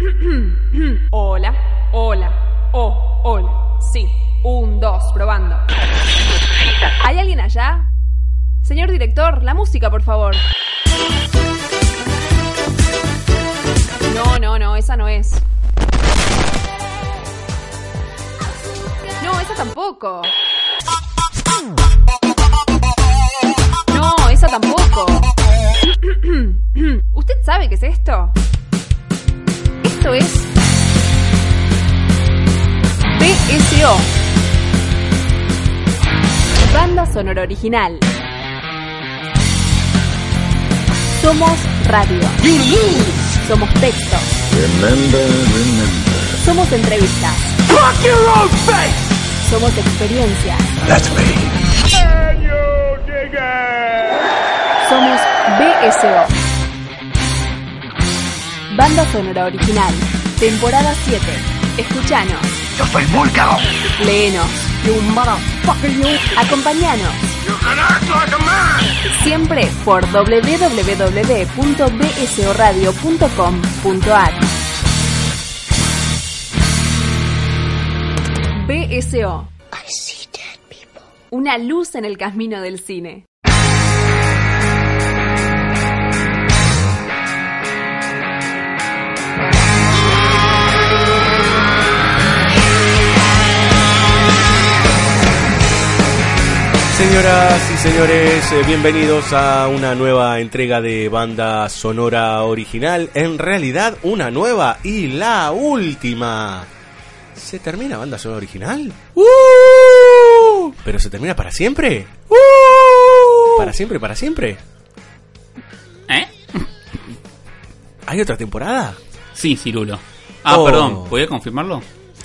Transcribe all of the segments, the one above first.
Hola, hola, oh, hola. Sí, un, dos, probando. ¿Hay alguien allá? Señor director, la música, por favor. No, no, no, esa no es. No, esa tampoco. No, esa tampoco. ¿Usted sabe qué es esto? Esto es BSO. Banda sonora original. Somos radio. Somos texto. Somos entrevistas. Somos experiencia. Somos BSO. Banda sonora original. Temporada 7. Escuchanos. Yo soy Vulcano. Léenos. Acompañanos. Siempre por www.bsoradio.com.ar BSO. Una luz en el camino del cine. Señoras y señores, eh, bienvenidos a una nueva entrega de banda sonora original. En realidad, una nueva y la última. ¿Se termina banda sonora original? ¡Uh! ¿Pero se termina para siempre? ¡Uh! ¿Para siempre, para siempre? ¿Eh? ¿Hay otra temporada? Sí, Cirulo. Ah, Oh. perdón, ¿podía confirmarlo?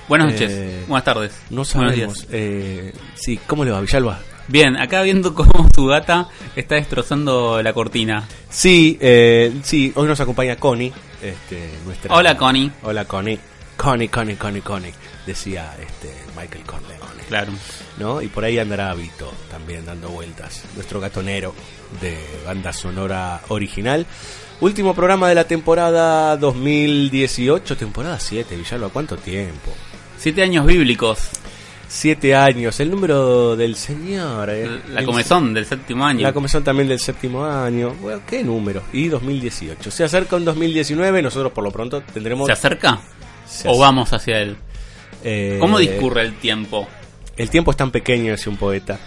Buenas noches, Eh, buenas tardes. No Buenos sabemos. días. Eh, sí, ¿cómo le va, Villalba? Bien, acá viendo cómo su gata está destrozando la cortina. Sí, eh, sí, hoy nos acompaña Connie. Este, nuestra... Hola, Connie. Hola, Connie. Connie, Connie, Connie, Connie. Decía este, Michael Corleone. Claro. ¿no? Y por ahí andará Vito también dando vueltas, nuestro gatonero de banda sonora original. Último programa de la temporada 2018, temporada 7, Villalba, ¿cuánto tiempo? Siete años bíblicos. Siete años, el número del señor. eh. La El- comezón del séptimo año. La comezón también del séptimo año. Bueno, ¿qué número? Y 2018. Se acerca un 2019, nosotros por lo pronto tendremos... ¿Se acerca? Se ¿O vamos hacia él? eh, ¿Cómo discurre el tiempo? El tiempo es tan pequeño, decía un poeta.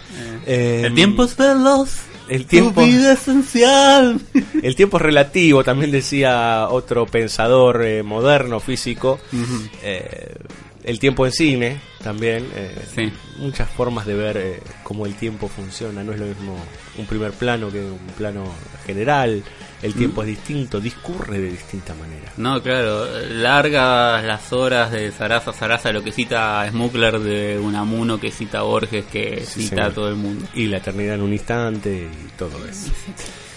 Eh, el tiempo es veloz. El tiempo... Tu vida es esencial. El tiempo es relativo, también decía otro pensador moderno, físico. Eh, el tiempo en cine, también. eh, Sí. Muchas formas de ver eh, cómo el tiempo funciona. No es lo mismo un primer plano que un plano general. El tiempo es distinto, discurre de distinta manera. No, claro, largas las horas de Sarasa Sarasa, lo que cita Smuggler de Unamuno, que cita Borges, que Sí, cita señor. a todo el mundo. Y la eternidad en un instante y todo eso.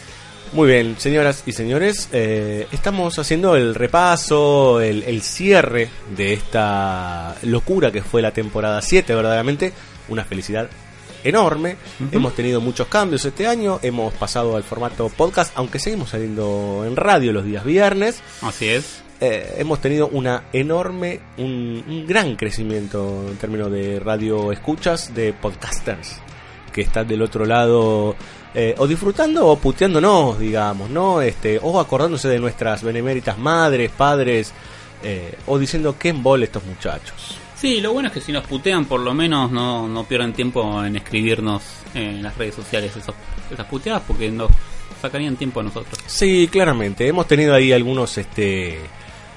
Muy bien, señoras y señores, eh, estamos haciendo el repaso, el, el cierre de esta locura que fue la temporada 7, verdaderamente una felicidad enorme. Hemos tenido muchos cambios este año, hemos pasado al formato podcast, aunque seguimos saliendo en radio los días viernes. Así es. Eh, hemos tenido una enorme, un, un gran crecimiento en términos de radio escuchas, de podcasters que están del otro lado eh, o disfrutando o puteándonos, digamos, ¿no? Este, o acordándose de nuestras beneméritas madres, padres, eh, o diciendo que embole estos muchachos. Sí, lo bueno es que si nos putean, por lo menos no, no pierden tiempo en escribirnos en las redes sociales esos, esas puteadas, porque nos sacarían tiempo a nosotros. Sí, claramente. Hemos tenido ahí algunos, este,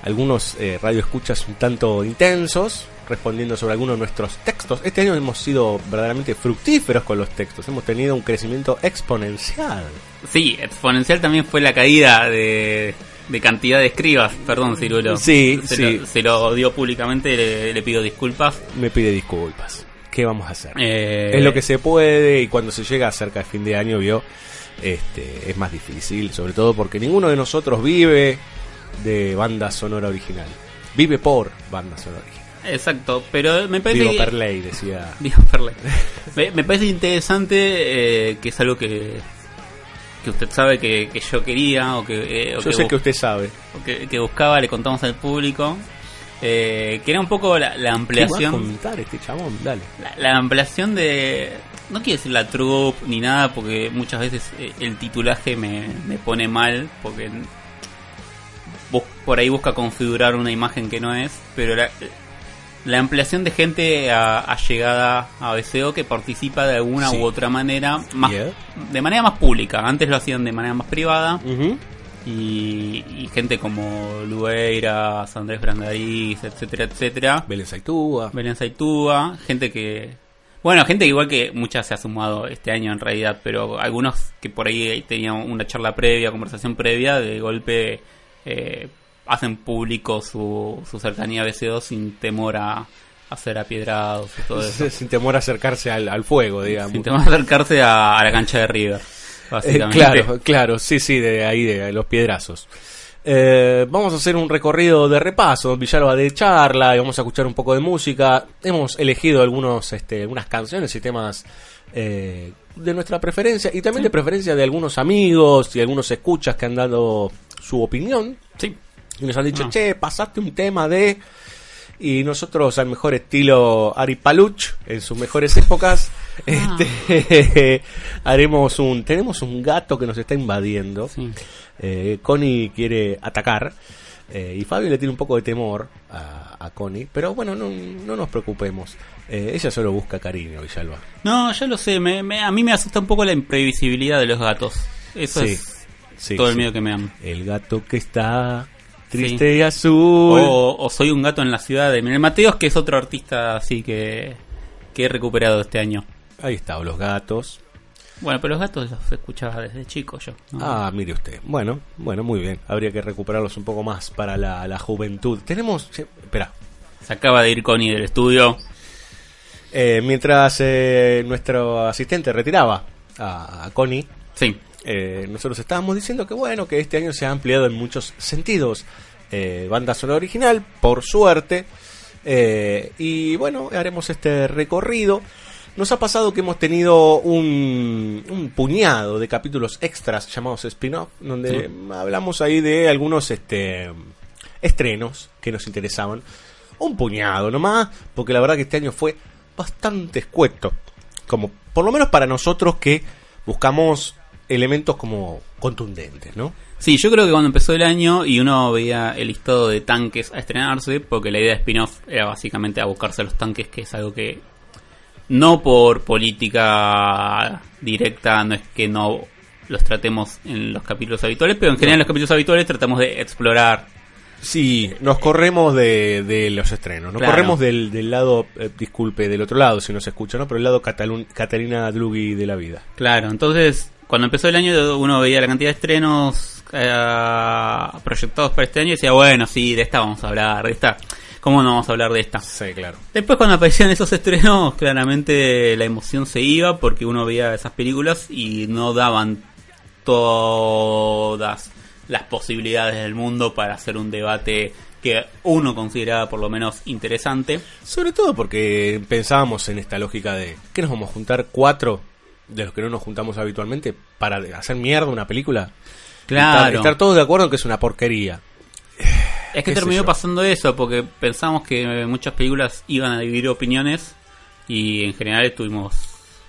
algunos eh, radioescuchas un tanto intensos, respondiendo sobre algunos de nuestros textos. Este año hemos sido verdaderamente fructíferos con los textos. Hemos tenido un crecimiento exponencial. Sí, exponencial también fue la caída de, de cantidad de escribas. Perdón, Cirulo. Sí, se sí. Lo, se lo dio públicamente, le, le pido disculpas. Me pide disculpas. ¿Qué vamos a hacer? Eh, Es lo que se puede y cuando se llega cerca de fin de año, vio, este, es más difícil, sobre todo porque ninguno de nosotros vive de banda sonora original. Vive por banda sonora original. Exacto, pero me parece Vivo que- per ley, decía. Digo, Perle. me, me parece interesante eh, que es algo que que usted sabe que, que yo quería o que, eh, o Yo que sé que usted sabe. o que, que buscaba, le contamos al público. eh, que era un poco la, la ¿Qué va a ampliación contar este chabón? Dale. la, la ampliación de no quiero decir la troupe ni nada porque muchas veces eh, el titulaje me, me pone mal porque por ahí busca configurar una imagen que no es pero la, la ampliación de gente a- allegada a BCO que participa de alguna Sí. u otra manera más Yeah. de manera más pública antes lo hacían de manera más privada y, y gente como Lueira, Andrés Brandariz, etcétera, etcétera Belén Saitúa. Belén Saitúa, gente que... Bueno, gente igual que muchas se ha sumado este año en realidad, pero algunos que por ahí tenían una charla previa, conversación previa, de golpe eh, hacen público su, su cercanía a BC2 sin temor a, a ser apiedrados y todo eso. Sin temor a acercarse al, al fuego, digamos. sin temor a acercarse a, a la cancha de River, Eh, básicamente. claro, claro, sí, sí, de ahí, de los piedrazos. Eh, vamos a hacer un recorrido de repaso, Villalba de charla, y vamos a escuchar un poco de música. Hemos elegido algunos, este, algunas canciones y temas eh, de nuestra preferencia y también de preferencia de algunos amigos y algunos escuchas que han dado su opinión Sí, y nos han dicho, che, pasaste un tema de... Y nosotros al mejor estilo Ari Paluch, en sus mejores épocas, Ah. este, haremos un... Tenemos un gato que nos está invadiendo. sí. Eh, Connie quiere atacar. eh, y Fabio le tiene un poco de temor a, a Connie. Pero bueno, no, no nos preocupemos. Eh, ella solo busca cariño, Villalba. No, yo lo sé, me- me- a mí me asusta un poco la imprevisibilidad de los gatos. Eso Sí, es sí, todo el sí. miedo que me dan. El gato que está triste y azul. O, o soy un gato en la ciudad de Miguel Mateos, que es otro artista así que, que he recuperado este año. Ahí está, o los gatos. Bueno, pero los gatos los escuchaba desde chico yo. ¿no? Ah, mire usted. Bueno, bueno, muy bien. Habría que recuperarlos un poco más para la, la juventud. Tenemos... Espera. Se acaba de ir Connie del estudio. Eh, mientras eh, nuestro asistente retiraba a, a Connie, Sí, eh, nosotros estábamos diciendo que bueno, que este año se ha ampliado en muchos sentidos. Eh, banda sonora original, por suerte. Eh, y bueno, haremos este recorrido. Nos ha pasado que hemos tenido un, un puñado de capítulos extras llamados spin-off, donde hablamos ahí de algunos este, estrenos que nos interesaban. Un puñado nomás, porque la verdad que este año fue bastante escueto. Como, por lo menos para nosotros que buscamos elementos como contundentes, ¿no? Sí, yo creo que cuando empezó el año y uno veía el listado de tanques a estrenarse, porque la idea de spin-off era básicamente a buscarse los tanques, que es algo que no por política directa, no es que no los tratemos en los capítulos habituales, pero en general en los capítulos habituales tratamos de explorar. Sí, nos corremos de, de los estrenos, nos Claro. corremos del, del lado, eh, disculpe, del otro lado si nos escucha, ¿no? Pero el lado Catalun- Catalina Dlugi de la vida. Claro, entonces cuando empezó el año uno veía la cantidad de estrenos eh, proyectados para este año y decía, bueno, sí, de esta vamos a hablar, de esta, ¿cómo no vamos a hablar de esta? Sí, claro. Después cuando aparecían esos estrenos, claramente la emoción se iba porque uno veía esas películas y no daban todas las posibilidades del mundo para hacer un debate que uno consideraba por lo menos interesante. Sobre todo porque pensábamos en esta lógica de que nos vamos a juntar cuatro de los que no nos juntamos habitualmente para hacer mierda una película. Claro. Estar, estar todos de acuerdo en que es una porquería. Es que terminó yo. pasando eso porque pensamos que muchas películas iban a dividir opiniones y en general estuvimos,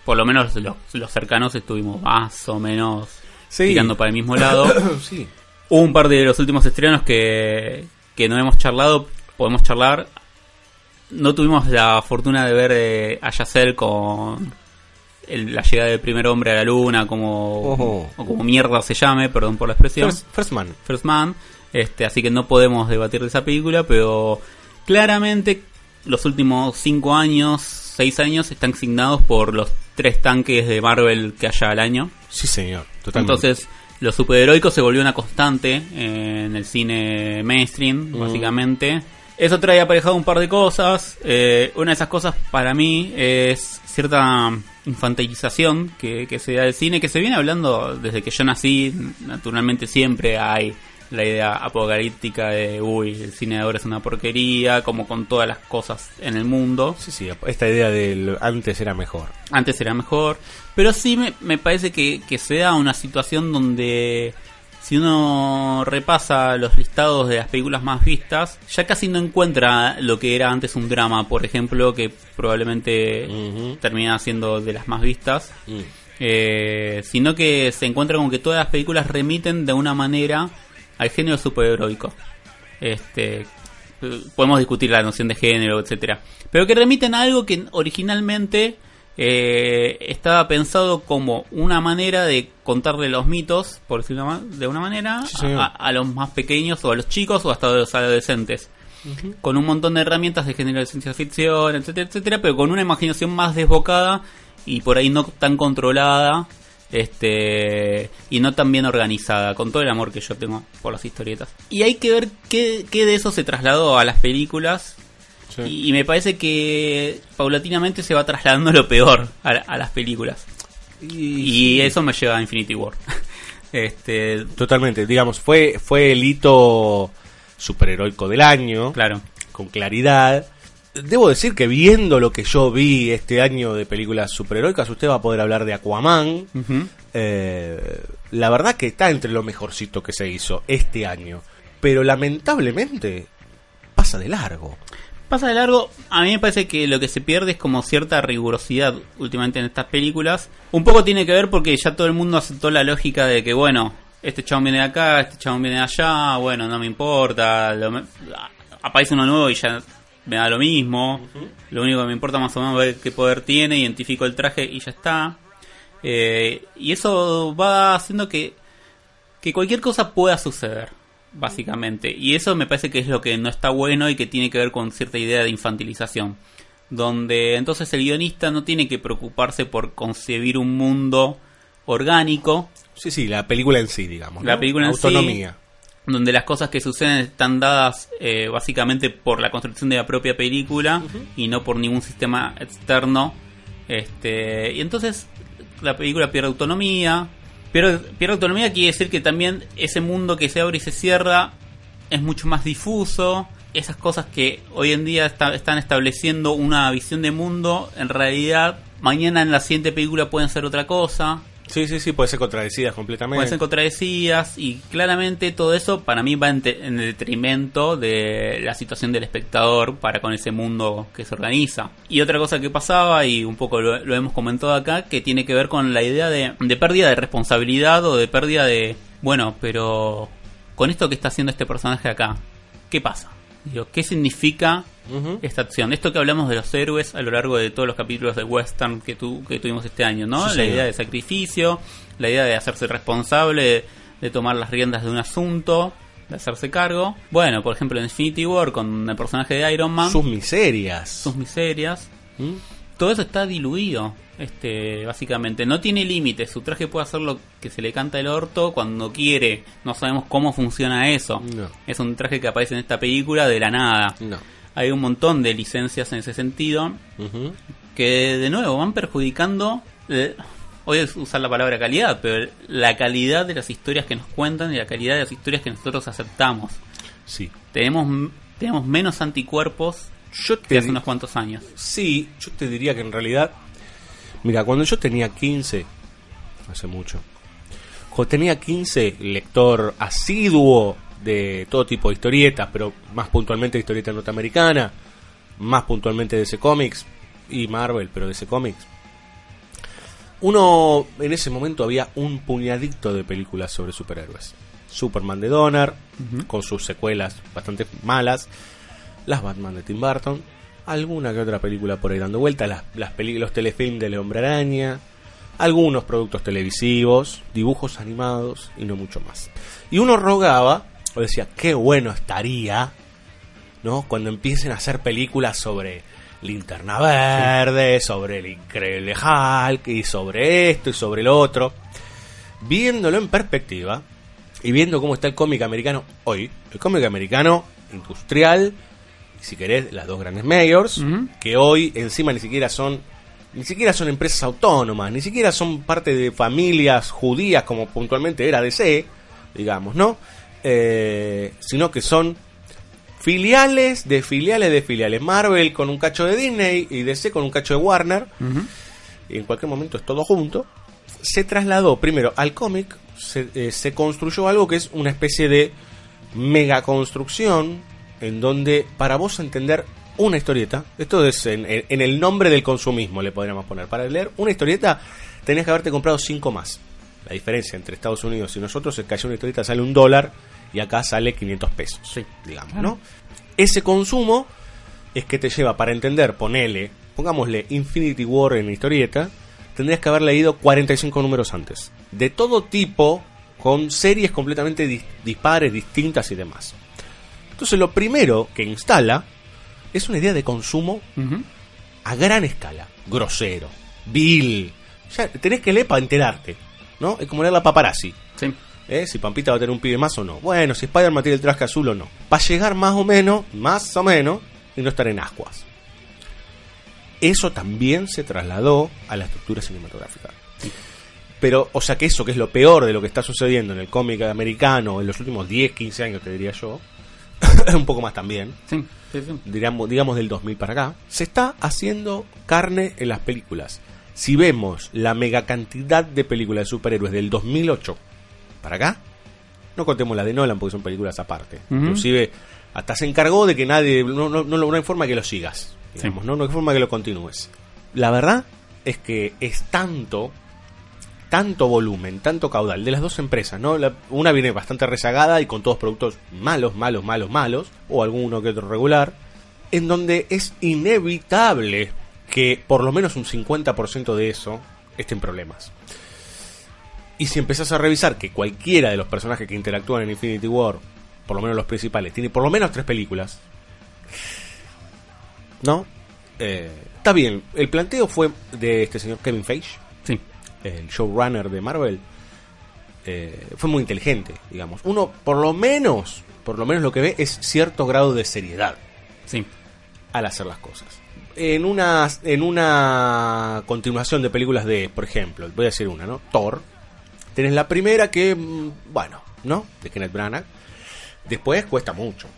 por lo menos los, los cercanos estuvimos más o menos Sí. tirando para el mismo lado. sí. Hubo un par de los últimos estrenos que, que no hemos charlado, podemos charlar. No tuvimos la fortuna de ver eh, a Yacel con el- la llegada del primer hombre a la luna, como, o como mierda se llame, perdón por la expresión. First, First Man. First Man, este, así que no podemos debatir de esa película, pero claramente los últimos 5 años, 6 años están asignados por los tres tanques de Marvel que haya al año. Sí, señor. Totalmente. Entonces, los superheroicos se volvió una constante en el cine mainstream, Mm. básicamente. Eso trae aparejado un par de cosas. Eh, una de esas cosas para mí es cierta infantilización que, que se da del cine, que se viene hablando desde que yo nací. Naturalmente siempre hay la idea apocalíptica de, uy, el cine de ahora es una porquería, como con todas las cosas en el mundo. Sí, sí, esta idea del antes era mejor. Antes era mejor, pero sí me, me parece que, que se da una situación donde si uno repasa los listados de las películas más vistas, ya casi no encuentra lo que era antes un drama, por ejemplo, que probablemente Ujú. termina siendo de las más vistas. Mm. Eh, sino que se encuentra con que todas las películas remiten de una manera al género superheroico. Este, eh, podemos discutir la noción de género, etcétera, pero que remiten a algo que originalmente eh, estaba pensado como una manera de contarle los mitos, por decirlo de una manera, Sí, señor. a, a los más pequeños o a los chicos o hasta a los adolescentes. Con un montón de herramientas de género de ciencia ficción, etcétera, etcétera, pero con una imaginación más desbocada y por ahí no tan controlada este y no tan bien organizada, con todo el amor que yo tengo por las historietas. Y hay que ver qué, qué de eso se trasladó a las películas Sí. y, y me parece que paulatinamente se va trasladando lo peor a, a las películas. Y eso me lleva a Infinity War. este, Totalmente, digamos, fue, fue el hito superheroico del año, claro. con claridad. Debo decir que viendo lo que yo vi este año de películas superheroicas, usted va a poder hablar de Aquaman. Eh, la verdad que está entre lo mejorcito que se hizo este año. Pero lamentablemente pasa de largo. Pasa de largo, a mí me parece que lo que se pierde es como cierta rigurosidad últimamente en estas películas. Un poco tiene que ver porque ya todo el mundo aceptó la lógica de que, bueno, este chabón viene de acá, este chabón viene de allá, bueno, no me importa, lo me- aparece uno nuevo y ya me da lo mismo. Lo único que me importa más o menos es ver qué poder tiene, identifico el traje y ya está. Eh, y eso va haciendo que, que cualquier cosa pueda suceder, básicamente. Y eso me parece que es lo que no está bueno y que tiene que ver con cierta idea de infantilización. Donde entonces el guionista no tiene que preocuparse por concebir un mundo orgánico, Sí, sí, la película en sí, digamos. La ¿no? película en sí. Autonomía. donde las cosas que suceden están dadas eh, básicamente por la construcción de la propia película y no por ningún sistema externo. Este, y entonces la película pierde autonomía. Pierde, pierde autonomía quiere decir que también ese mundo que se abre y se cierra es mucho más difuso. Esas cosas que hoy en día está- están estableciendo una visión de mundo, en realidad mañana en la siguiente película pueden ser otra cosa Sí, sí, sí, puede ser contradecida completamente. pueden ser contradecidas y claramente todo eso para mí va en, en detrimento de la situación del espectador para con ese mundo que se organiza. Y otra cosa que pasaba, y un poco lo, hemos comentado acá, que tiene que ver con la idea de, de pérdida de responsabilidad o de pérdida de, bueno, pero con esto que está haciendo este personaje acá, ¿qué pasa? Digo, ¿Qué significa esta acción? Esto que hablamos de los héroes a lo largo de todos los capítulos de western que, tu, que tuvimos este año, ¿no? Sí, la idea de sacrificio, la idea de hacerse responsable, de, de tomar las riendas de un asunto, de hacerse cargo. Bueno, por ejemplo, en Infinity War con el personaje de Iron Man, Sus miserias. sus miserias, ¿Mm? Todo eso está diluido. Este, básicamente, no tiene límites. Su traje puede hacer lo que se le canta el orto cuando quiere. No sabemos cómo funciona eso. No. Es un traje que aparece en esta película de la nada. No. Hay un montón de licencias en ese sentido que de nuevo van perjudicando, eh, hoy es usar la palabra calidad, pero la calidad de las historias que nos cuentan y la calidad de las historias que nosotros aceptamos. Sí. Tenemos, tenemos menos anticuerpos Yo te hace unos cuantos años. Sí, yo te diría que en realidad. Mira, cuando yo tenía 15, hace mucho. Cuando tenía 15, lector asiduo de todo tipo de historietas, pero más puntualmente de historieta norteamericana, más puntualmente de ese cómics y Marvel, pero de ese cómics. Uno, en ese momento había un puñadito de películas sobre superhéroes. Superman de Donner, con sus secuelas bastante malas, las Batman de Tim Burton, alguna que otra película por ahí dando vuelta, las, las los telefilms de Hombre Araña, algunos productos televisivos, dibujos animados y no mucho más. Y uno rogaba, o decía, qué bueno estaría, ¿no? Cuando empiecen a hacer películas sobre Linterna Verde, sobre el Increíble Hulk y sobre esto y sobre lo otro. Viéndolo en perspectiva y viendo cómo está el cómic americano hoy, el cómic americano industrial, si querés, las dos grandes mayors, que hoy encima ni siquiera son ni siquiera son empresas autónomas, ni siquiera son parte de familias judías como puntualmente era DC, digamos, ¿no? eh, sino que son filiales de filiales de filiales. Marvel con un cacho de Disney y DC con un cacho de Warner. Y en cualquier momento es todo junto. Se trasladó primero al cómic, se, eh, se construyó algo que es una especie de mega construcción en donde para vos entender una historieta, esto es en, en- el nombre del consumismo le podríamos poner, para leer una historieta tenías que haberte comprado cinco más. La diferencia entre Estados Unidos y nosotros es que allá una historieta sale un dólar y acá sale 500 pesos, Sí. digamos, ¿no? Ese consumo es que te lleva para entender, ponele, pongámosle Infinity War en historieta, tendrías que haber leído 45 números antes. De todo tipo, con series completamente dis- dispares, distintas y demás. Entonces lo primero que instala es una idea de consumo a gran escala, grosero, vil. Ya tenés que leer para enterarte, ¿no? Es como leer la paparazzi. Sí. ¿eh? Si Pampita va a tener un pibe más o no. Bueno, si Spider-Man tiene el traje azul o no. Para llegar más o menos, más o menos, y no estar en ascuas. Eso también se trasladó a la estructura cinematográfica. Pero, o sea que eso, que es lo peor de lo que está sucediendo en el cómic americano en los últimos 10, 15 años, te diría yo, un poco más también, Sí, sí, sí. digamos, digamos del 2000 para acá, se está haciendo carne en las películas. Si vemos la mega cantidad de películas de superhéroes del 2008 para acá, no contemos la de Nolan porque son películas aparte. Ujú. Inclusive, hasta se encargó de que nadie, no, no, no, no hay forma que lo sigas, digamos. ¿no? no hay forma que lo continúes. La verdad es que es tanto, tanto volumen, tanto caudal de las dos empresas, ¿no? La- una viene bastante rezagada y con todos productos malos, malos, malos, malos, o alguno que otro regular, en donde es inevitable que por lo menos un 50% de eso esté en problemas. Y si empezás a revisar que cualquiera de los personajes que interactúan en Infinity War, por lo menos los principales, tiene por lo menos tres películas, ¿no? Eh, está bien, el planteo fue de este señor Kevin Feige. El showrunner de Marvel, eh, fue muy inteligente, digamos. Uno, por lo menos, por lo menos lo que ve es cierto grado de seriedad Sí. al hacer las cosas. En una, en una continuación de películas de, por ejemplo, voy a decir una, ¿no? Thor. Tenés la primera que, mm, bueno, ¿no? De Kenneth Branagh. Después cuesta mucho,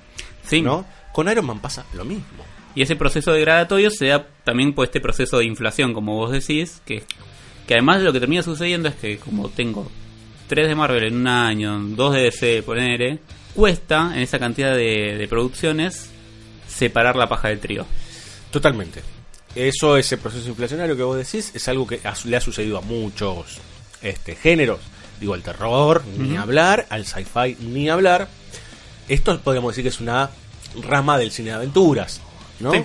Sí. ¿no? Con Iron Man pasa lo mismo. Y ese proceso degradatorio se da también por este proceso de inflación, como vos decís, que, que además de lo que termina sucediendo es que como tengo tres de Marvel en un año, dos de DC, poner, cuesta en esa cantidad de, de producciones separar la paja del trigo. Totalmente. Eso, ese proceso inflacionario que vos decís, es algo que le ha sucedido a muchos este, géneros. Digo, al terror, ni hablar, al sci-fi, ni hablar. Esto podríamos decir que es una rama del cine de aventuras, ¿no? Sí.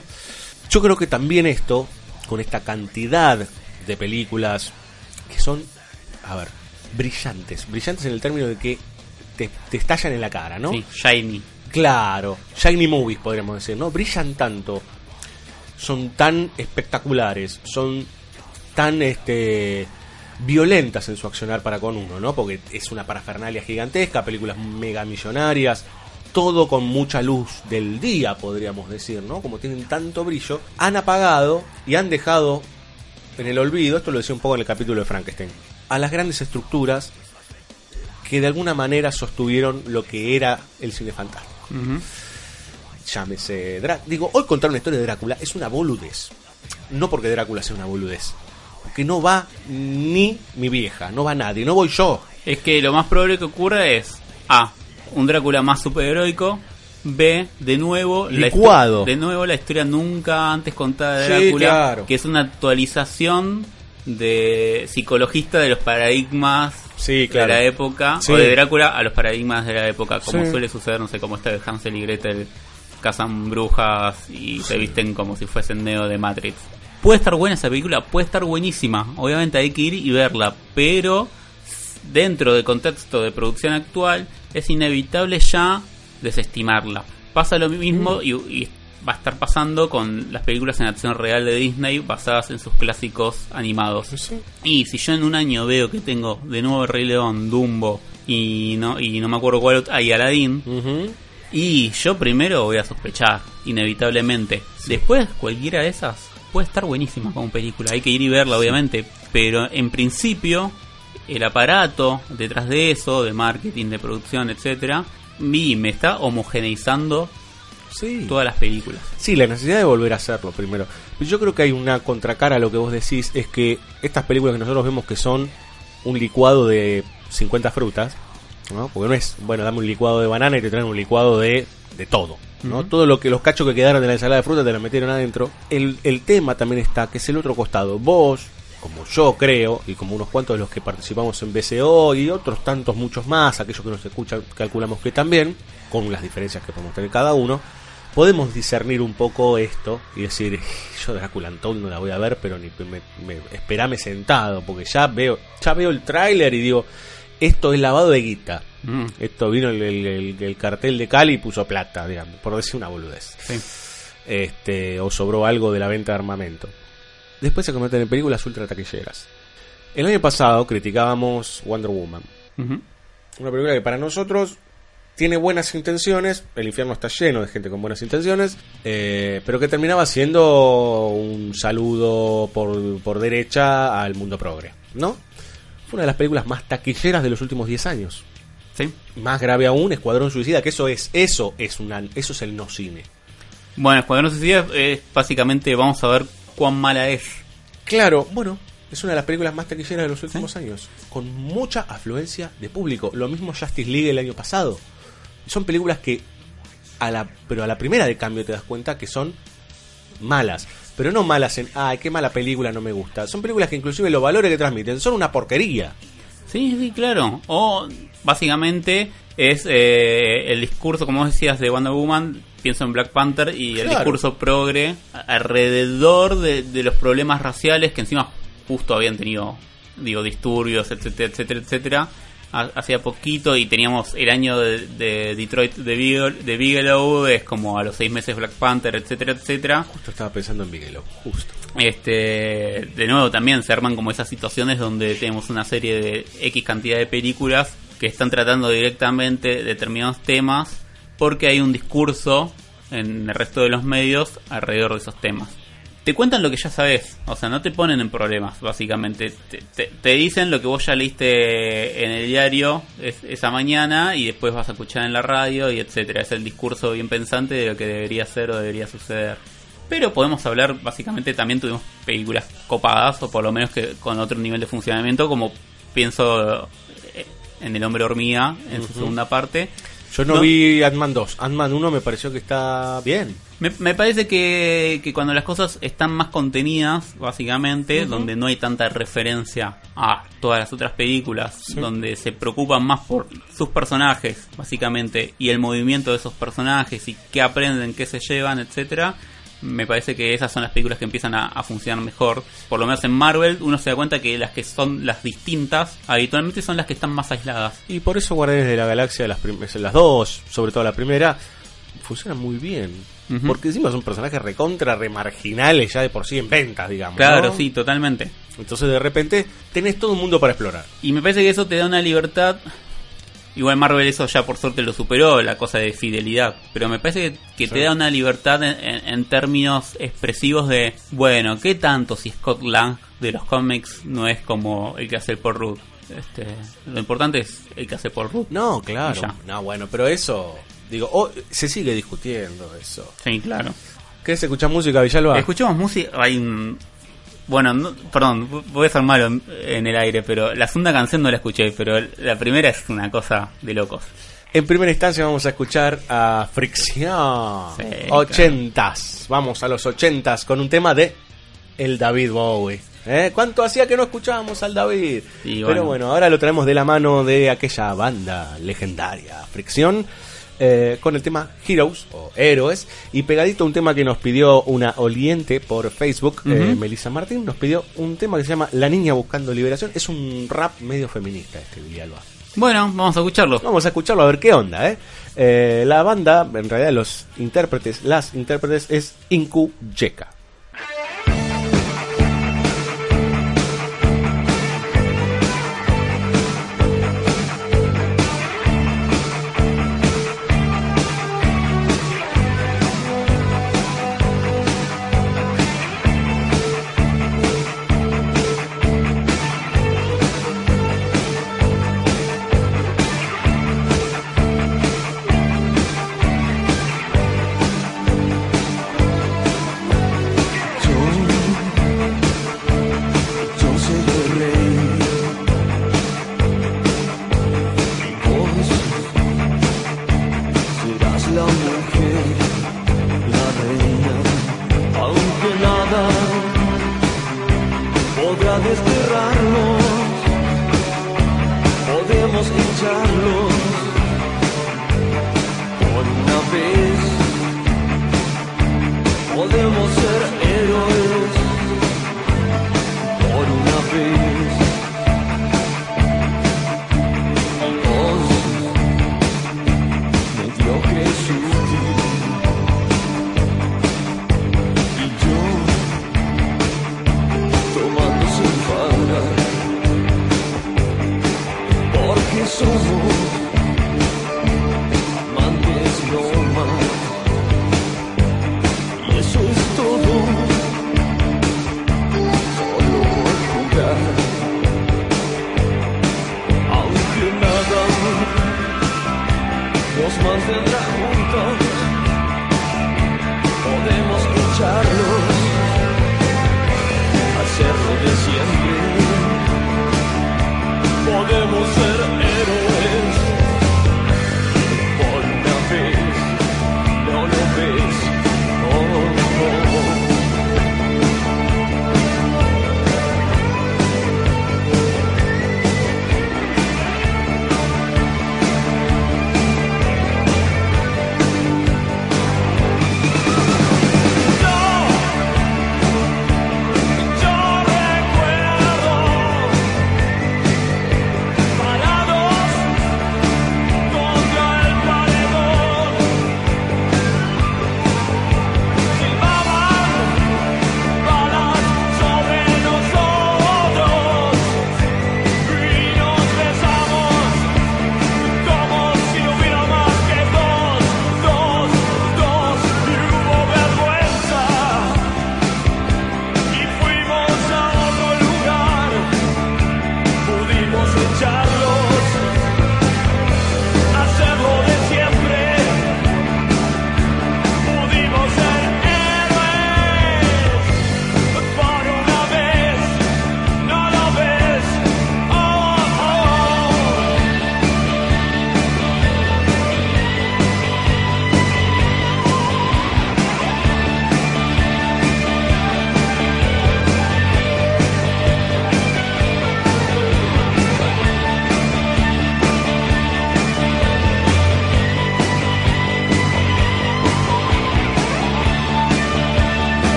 Yo creo que también esto, con esta cantidad de películas que son, a ver, brillantes. Brillantes en el término de que te, te estallan en la cara, ¿no? Sí, shiny. Claro, shiny movies podríamos decir, ¿no? Brillan tanto, son tan espectaculares, son tan este violentas en su accionar para con uno, ¿no? Porque es una parafernalia gigantesca, películas mega millonarias, todo con mucha luz del día, podríamos decir, ¿no? Como tienen tanto brillo, han apagado y han dejado en el olvido, esto lo decía un poco en el capítulo de Frankenstein, a las grandes estructuras que de alguna manera sostuvieron lo que era el cine fantástico. Ujú. Llámese Drácula. Digo, hoy contar una historia de Drácula es una boludez. No porque Drácula sea una boludez. Porque no va ni mi vieja, no va nadie, no voy yo. Es que lo más probable que ocurra es A. Un Drácula más superheroico. B. De nuevo la de nuevo la historia nunca antes contada de Sí, Drácula. claro. Que es una actualización de psicologista de los paradigmas Sí, claro. de la época. Sí. O de Drácula a los paradigmas de la época. Como Sí. suele suceder, no sé, como está de Hansel y Gretel. Cazan brujas y se visten como si fuesen Neo de Matrix. Puede estar buena esa película, puede estar buenísima. Obviamente hay que ir y verla, pero dentro del contexto de producción actual es inevitable ya desestimarla. Pasa lo mismo y, y va a estar pasando con las películas en acción real de Disney basadas en sus clásicos animados. Sí. Y si yo en un año veo que tengo de nuevo Rey León, Dumbo y no y no me acuerdo cuál hay Aladdin, y yo primero voy a sospechar, inevitablemente. Después, cualquiera de esas puede estar buenísima como película. Hay que ir y verla, obviamente. Pero en principio, el aparato detrás de eso, de marketing, de producción, etcétera, y me está homogeneizando Sí. todas las películas. Sí, la necesidad de volver a hacerlo primero. Pero yo creo que hay una contracara a lo que vos decís, es que estas películas que nosotros vemos que son un licuado de 50 frutas, ¿no? Porque no es, bueno, dame un licuado de banana y te traen un licuado de, de todo, ¿no? Todo lo que los cachos que quedaron de la ensalada de fruta te la metieron adentro. El, el tema también está, que es el otro costado. Vos, como yo creo, y como unos cuantos de los que participamos en BCO y otros tantos muchos más, aquellos que nos escuchan, calculamos que también, con las diferencias que podemos tener cada uno, podemos discernir un poco esto y decir, yo Drácula Untold no la voy a ver, pero ni me, me- esperame sentado, porque ya veo, ya veo el tráiler y digo, esto es lavado de guita. Mm, Esto vino el, el- el- el cartel de Cali y puso plata, digamos, por decir una boludez. sí. Este, o sobró algo de la venta de armamento. Después se convierten en películas ultra taquilleras. El año pasado criticábamos Wonder Woman. Una película que para nosotros tiene buenas intenciones, el infierno está lleno de gente con buenas intenciones, eh, pero que terminaba siendo un saludo por, por derecha al mundo progre, ¿no? Fue una de las películas más taquilleras de los últimos 10 años. Sí. Más grave aún, Escuadrón Suicida, que eso es, eso es una, eso es el no cine. Bueno, Escuadrón Suicida es básicamente vamos a ver cuán mala es. Claro, bueno, es una de las películas más taquilleras de los últimos años, con mucha afluencia de público. Lo mismo Justice League el año pasado. Son películas que, a la, pero a la primera de cambio te das cuenta que son malas. Pero no malas en, ay, qué mala película, no me gusta. Son películas que inclusive los valores que transmiten son una porquería. Sí, sí, claro. O básicamente es eh, el discurso, como decías, de Wonder Woman. Pienso en Black Panther y el discurso progre alrededor de, de los problemas raciales que encima justo habían tenido, digo, disturbios, etcétera, etcétera, etcétera. ha- Hacía poquito y teníamos el año de, de Detroit de, Beagle- de Bigelow, es como a los seis meses Black Panther, etcétera, etcétera. Justo estaba pensando en Bigelow, justo. Este, de nuevo también se arman como esas situaciones donde tenemos una serie de X cantidad de películas que están tratando directamente determinados temas porque hay un discurso en el resto de los medios alrededor de esos temas. Te cuentan lo que ya sabes, o sea, no te ponen en problemas, básicamente. Te, te- te dicen lo que vos ya leíste en el diario es- esa mañana y después vas a escuchar en la radio y etcétera. Es el discurso bien pensante de lo que debería ser o debería suceder. Pero podemos hablar, básicamente también tuvimos películas copadas, o por lo menos que con otro nivel de funcionamiento, como pienso eh, en El Hombre Hormiga, en su segunda parte. Yo no, No. vi Ant-Man 2. Ant-Man 1 me pareció que está bien. Me, me parece que, que cuando las cosas están más contenidas, básicamente, donde no hay tanta referencia a todas las otras películas, donde se preocupan más por sus personajes, básicamente, y el movimiento de esos personajes, y qué aprenden, qué se llevan, etcétera, me parece que esas son las películas que empiezan a, a funcionar mejor. Por lo menos en Marvel, uno se da cuenta que las que son las distintas, habitualmente son las que están más aisladas. Y por eso Guardianes de la Galaxia, las, las dos, sobre todo la primera, funcionan muy bien. Porque encima son personajes recontra, remarginales ya de por sí en ventas, digamos. Claro, ¿no? sí, totalmente. Entonces de repente tenés todo un mundo para explorar. Y me parece que eso te da una libertad. Igual Marvel eso ya por suerte lo superó, la cosa de fidelidad. Pero me parece que, que Sí. te da una libertad en, en- en términos expresivos de, bueno, ¿qué tanto si Scott Lang de los cómics no es como el que hace Paul Rudd? Este, lo importante es el que hace Paul Rudd. No, claro. Ya. No, bueno, pero eso, digo, oh, se sigue discutiendo eso. Sí, claro. ¿Querés escuchar música, Villalba? Escuchemos música. Hay un. Bueno, no- perdón, voy a ser malo en, en el aire, pero la segunda canción no la escuché, pero la primera es una cosa de locos. En primera instancia vamos a escuchar a Fricción. Sí, ochentas. Vamos a los ochentas con un tema de el David Bowie. ¿Eh? ¿Cuánto hacía que no escuchábamos al David? Sí, Pero bueno. bueno, ahora lo traemos de la mano de aquella banda legendaria, Fricción, eh, con el tema Heroes o Héroes. Y pegadito un tema que nos pidió una oliente por Facebook, eh. Melissa Martín, nos pidió un tema que se llama La Niña Buscando Liberación. Es un rap medio feminista este Villalba. Bueno, vamos a escucharlo. Vamos a escucharlo a ver qué onda, ¿eh? Eh, la banda, en realidad los intérpretes, las intérpretes es Inku Yeka.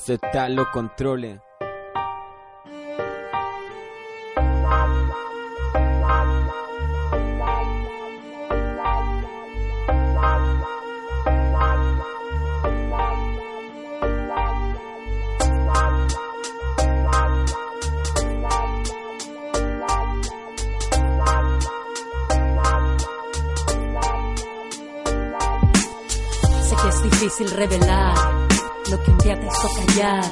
O se tal lo controle. Sé que es difícil revelar lo que un día te hizo callar.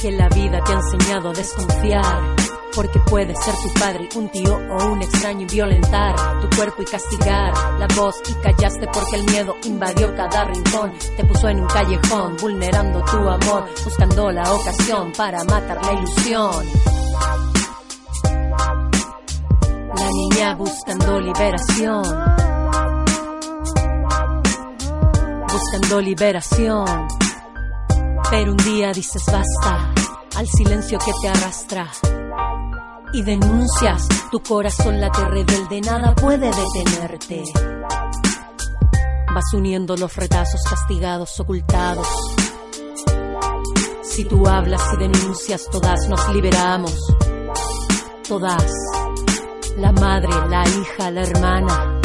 Que la vida te ha enseñado a desconfiar. Porque puede ser tu padre, un tío o un extraño y violentar tu cuerpo y castigar la voz. Y callaste porque el miedo invadió cada rincón. Te puso en un callejón, vulnerando tu amor, buscando la ocasión para matar la ilusión. La niña buscando liberación. buscando liberación. Pero un día dices basta al silencio que te arrastra. Y denuncias, tu corazón late rebelde, nada puede detenerte. Vas uniendo los retazos castigados, ocultados. Si tú hablas y denuncias, todas nos liberamos. Todas. La madre, la hija, la hermana.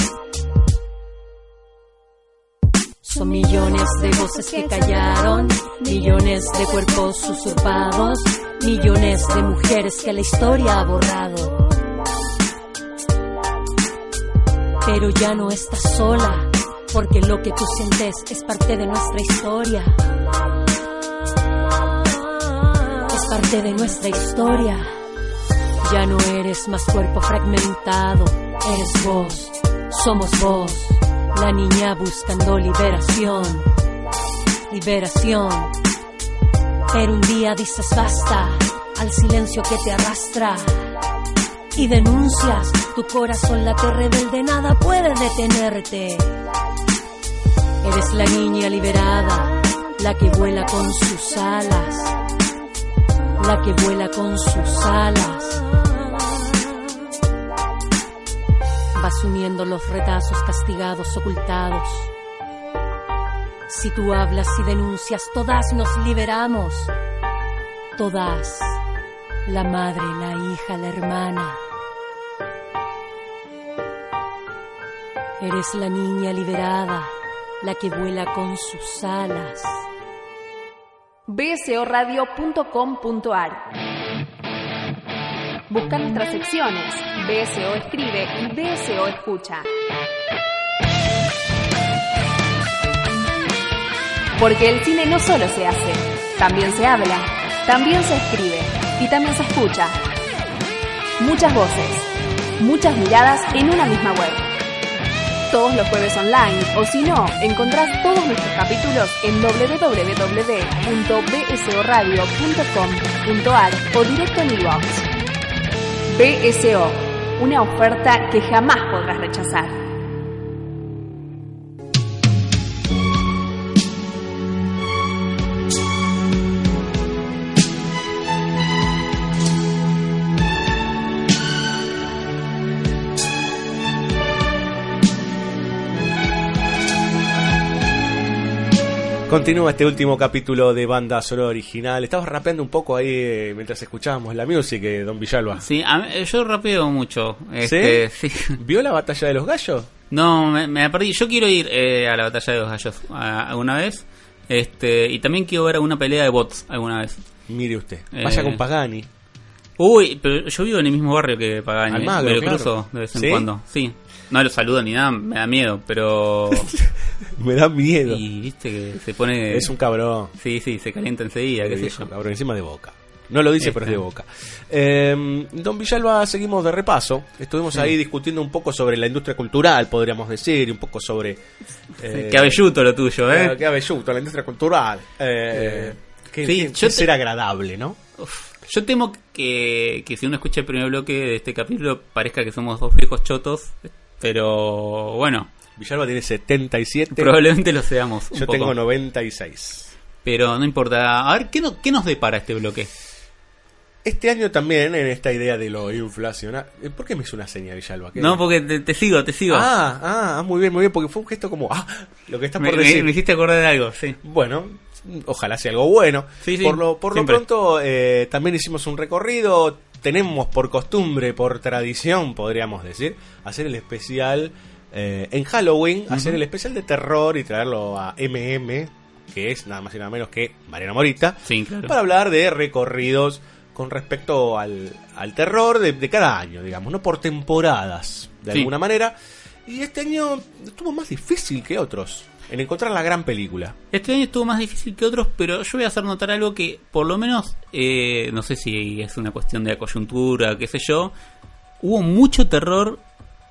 Son millones de voces que callaron, millones de cuerpos usurpados, millones de mujeres que la historia ha borrado. Pero ya no estás sola, porque lo que tú sientes es parte de nuestra historia. Es parte de nuestra historia. Ya no eres más cuerpo fragmentado, eres vos, somos vos. La niña buscando liberación, liberación. Pero un día dices basta al silencio que te arrastra. Y denuncias, tu corazón late rebelde, nada puede detenerte. Eres la niña liberada, la que vuela con sus alas, la que vuela con sus alas. Vas uniendo los retazos castigados, ocultados. Si tú hablas y denuncias, todas nos liberamos. Todas. La madre, la hija, la hermana. Eres la niña liberada, la que vuela con sus alas. bsoradio.com.ar Busca nuestras secciones. BSO escribe y BSO escucha. Porque el cine no solo se hace, también se habla, también se escribe y también se escucha. Muchas voces, muchas miradas en una misma web. Todos los jueves online o si no, encontrás todos nuestros capítulos en www.bsoradio.com.ar o directo en iVoox. BSO, una oferta que jamás podrás rechazar. Continúa este último capítulo de banda sonora original. Estabas rapeando un poco ahí eh, mientras escuchábamos la music, eh, Don Villalba. Sí, a mí- yo rapeo mucho. Este, ¿Sí? ¿Vio la batalla de los gallos? No, me, me perdí. Yo quiero ir eh, a la batalla de los gallos a- alguna vez. Este, y también quiero ver alguna pelea de bots alguna vez. Mire usted. Vaya Eh, con Pagani. Uy, pero yo vivo en el mismo barrio que Pagani. Almagro, me lo claro. cruzo de vez en ¿Sí? cuando. Sí. No lo saludo ni nada, me da miedo, pero. Me da miedo. y viste que se pone. Es un cabrón. Sí, sí, se calienta enseguida, qué sé yo. cabrón, encima de boca. No lo dice, Este. pero es de boca. Eh, don Villalba, seguimos de repaso. Estuvimos ahí discutiendo un poco sobre la industria cultural, podríamos decir, y un poco sobre. eh, Qué abelluto lo tuyo, ¿eh? eh, Qué abelluto, la industria cultural. Eh, qué, sí, qué- yo qué te- ser agradable, ¿no? Uf, Yo temo que, que si uno escucha el primer bloque de este capítulo parezca que somos dos viejos chotos, pero bueno, Villalba tiene 77. probablemente lo seamos. Un Yo poco. tengo 96. Pero no importa. A ver, ¿qué, no- qué nos depara este bloque? Este año también, en esta idea de lo inflacional. eh, ¿Por qué me hizo una seña, Villalba? ¿Qué- No, porque te, te sigo, te sigo. Ah, ah, ah, muy bien, muy bien, porque fue un gesto como, ah, lo que está por me- decir. me hiciste acordar de algo, sí. Bueno, Ojalá sea algo bueno. Sí, sí, por lo, por lo pronto, eh, también hicimos un recorrido. Tenemos por costumbre, por tradición, podríamos decir, hacer el especial eh, en Halloween, hacer el especial de terror y traerlo a MM, que es nada más y nada menos que Mariana Morita, Sí, claro. para hablar de recorridos con respecto al, al terror de, de cada año, digamos, no por temporadas, de Sí. alguna manera. Y este año estuvo más difícil que otros en encontrar la gran película. Este año estuvo más difícil que otros, pero yo voy a hacer notar algo que, por lo menos, eh, no sé si es una cuestión de coyuntura, qué sé yo, hubo mucho terror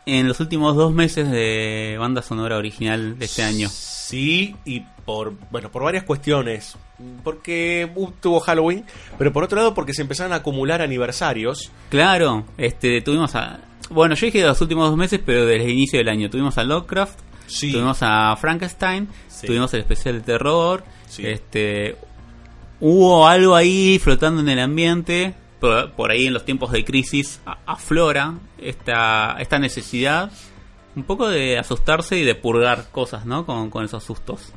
en los últimos dos meses de banda sonora original de este año. Sí, y por bueno, por varias cuestiones. Porque uh, tuvo Halloween, pero por otro lado porque se empezaron a acumular aniversarios. Claro, este, tuvimos a... Bueno, yo dije los últimos dos meses, pero desde el inicio del año. Tuvimos a Lovecraft, Sí. tuvimos a Frankenstein, Sí. tuvimos el especial de terror, Sí. este... Hubo algo ahí flotando en el ambiente, por, por ahí en los tiempos de crisis a- aflora esta, esta necesidad un poco de asustarse y de purgar cosas, ¿no? Con, con esos sustos.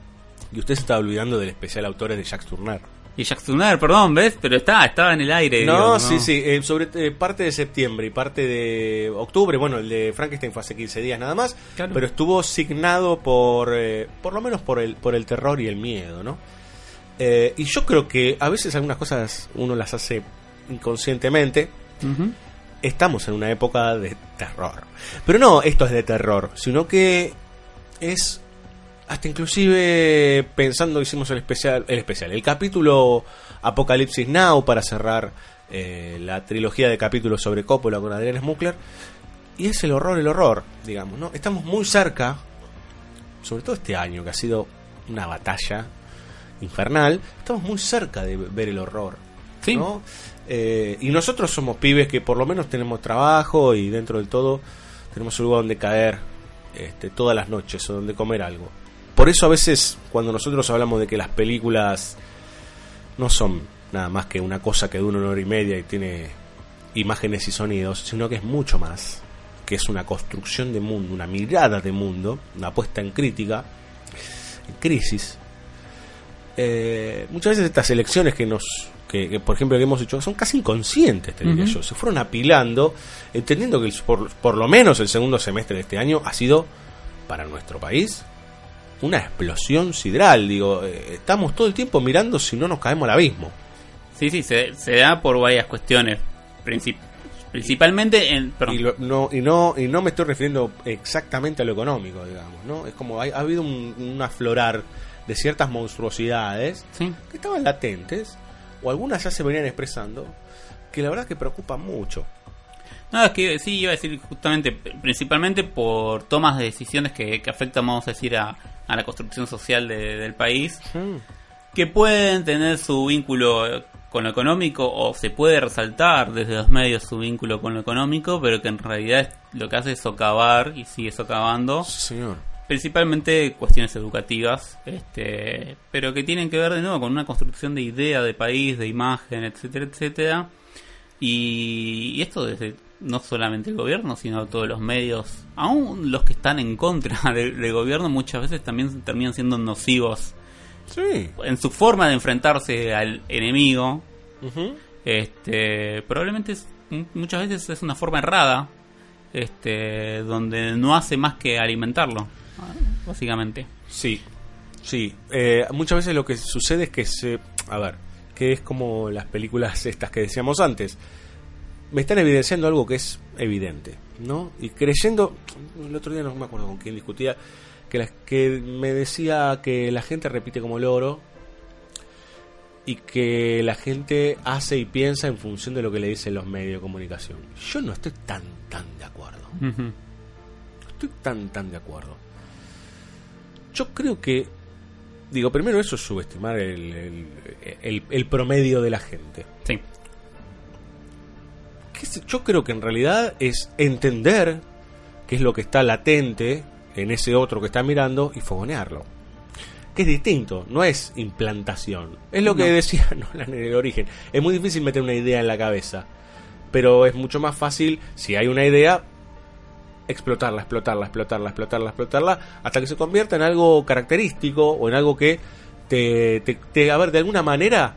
Y usted se está olvidando del especial autores de Jacques Turner. Y Jack Turner, perdón, ¿ves? Pero está, estaba en el aire. No, digo, sí, sí, eh, sobre eh, parte de septiembre y parte de octubre, bueno, el de Frankenstein fue hace 15 días nada más, Claro. pero estuvo signado por, eh, por lo menos por el, por el terror y el miedo, ¿no? Y yo creo que a veces algunas cosas uno las hace inconscientemente. Estamos en una época de terror. Pero no esto es de terror, sino que es hasta inclusive pensando hicimos el especial, el especial, el capítulo Apocalipsis Now para cerrar eh, la trilogía de capítulos sobre Coppola con Adrián Smukler y es el horror, el horror, digamos, ¿no? Estamos muy cerca, sobre todo este año que ha sido una batalla infernal, estamos muy cerca de ver el horror. Sí. ¿no? Eh, y nosotros somos pibes que por lo menos tenemos trabajo y dentro del todo tenemos un lugar donde caer este, todas las noches o donde comer algo. Por eso a veces cuando nosotros hablamos de que las películas no son nada más que una cosa que dura una hora y media y tiene imágenes y sonidos, sino que es mucho más, que es una construcción de mundo, una mirada de mundo, una puesta en crítica, en crisis. Eh, muchas veces estas elecciones que nos, que, que, por ejemplo que hemos hecho, son casi inconscientes, te diría yo. Se fueron apilando, entendiendo que el- por, por lo menos el segundo semestre de este año ha sido para nuestro país una explosión sidral. Digo, eh, estamos todo el tiempo mirando si no nos caemos al abismo. Sí, sí, se, se da por varias cuestiones. Princip- principalmente en... perdón. Y, lo- no, y, no, y no me estoy refiriendo exactamente a lo económico, digamos, ¿no? Es como hay- ha habido un, un aflorar de ciertas monstruosidades Sí. que estaban latentes, o algunas ya se venían expresando, que la verdad que preocupan mucho. No, es que sí, iba a decir justamente, principalmente por tomas de decisiones que, que afectan, vamos a decir, a, a la construcción social de- del país, que pueden tener su vínculo con lo económico o se puede resaltar desde los medios su vínculo con lo económico, pero que en realidad lo que hace es socavar y sigue socavando Sí, señor. principalmente cuestiones educativas, este, pero que tienen que ver de nuevo con una construcción de idea de país, de imagen, etcétera, etcétera. Y, y esto desde no solamente el gobierno, sino todos los medios, aún los que están en contra del, gobierno, muchas veces también terminan siendo nocivos Sí. en su forma de enfrentarse al enemigo. Este, probablemente es- muchas veces es una forma errada, este, donde no hace más que alimentarlo, básicamente. Sí, sí. Eh, muchas veces lo que sucede es que se... A ver, que es como las películas estas que decíamos antes. Me están evidenciando algo que es evidente, ¿no? Y creyendo... El otro día no me acuerdo con quién discutía, que, la- que me decía que la gente repite como loro y que la gente hace y piensa en función de lo que le dicen los medios de comunicación. Yo no estoy tan, tan de acuerdo. Estoy tan, tan de acuerdo. Yo creo que, digo, primero eso es subestimar el, el, el- el promedio de la gente. Sí, Yo creo que en realidad es entender qué es lo que está latente en ese otro que está mirando y fogonearlo. Que es distinto, no es implantación. Es lo que No. decía Nolan en el origen. Es muy difícil meter una idea en la cabeza. Pero es mucho más fácil, si hay una idea, explotarla, explotarla, explotarla, explotarla, explotarla, hasta que se convierta en algo característico o en algo que te, te- te- a ver, de alguna manera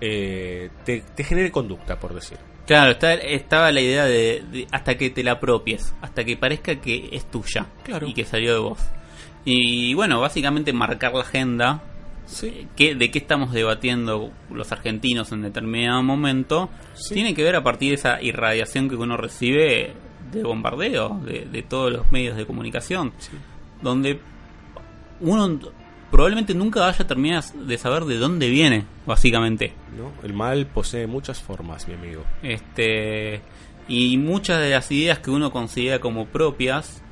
eh, te, te genere conducta, por decir. Claro, está- estaba la idea de, de hasta que te la apropies, hasta que parezca que es tuya Claro. y que salió de vos. Y bueno, básicamente marcar la agenda eh, que, de qué estamos debatiendo los argentinos en determinado momento Sí. tiene que ver a partir de esa irradiación que uno recibe de bombardeo de, de todos los medios de comunicación, donde uno probablemente nunca vaya a terminar de saber de dónde viene, básicamente. ¿no? El mal posee muchas formas, mi amigo. Este y muchas de las ideas que uno considera como propias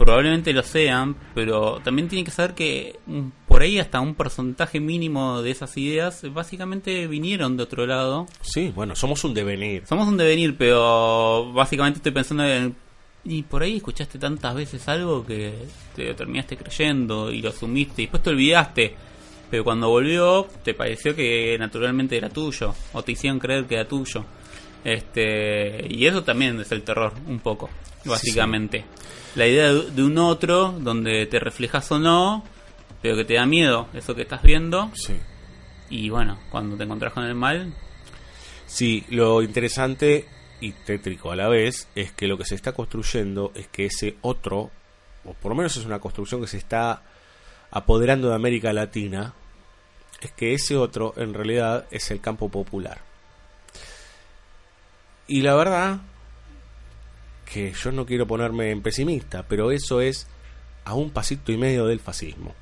probablemente lo sean, pero también tiene que saber que por ahí hasta un porcentaje mínimo de esas ideas básicamente vinieron de otro lado. Sí, bueno, somos un devenir. Somos un devenir, pero básicamente estoy pensando en y por ahí escuchaste tantas veces algo que te lo terminaste creyendo y lo asumiste y después te olvidaste. Pero cuando volvió, te pareció que naturalmente era tuyo, o te hicieron creer que era tuyo. Este, y eso también es el terror, un poco, básicamente. La idea de, de un otro, donde te reflejas o no, pero que te da miedo eso que estás viendo. Sí. Y bueno, cuando te encontrás con el mal, Sí, lo interesante y tétrico a la vez es que lo que se está construyendo es que ese otro, o por lo menos es una construcción que se está apoderando de América Latina, es que ese otro en realidad es el campo popular. Y la verdad que yo no quiero ponerme en pesimista, pero eso es a un pasito y medio del fascismo.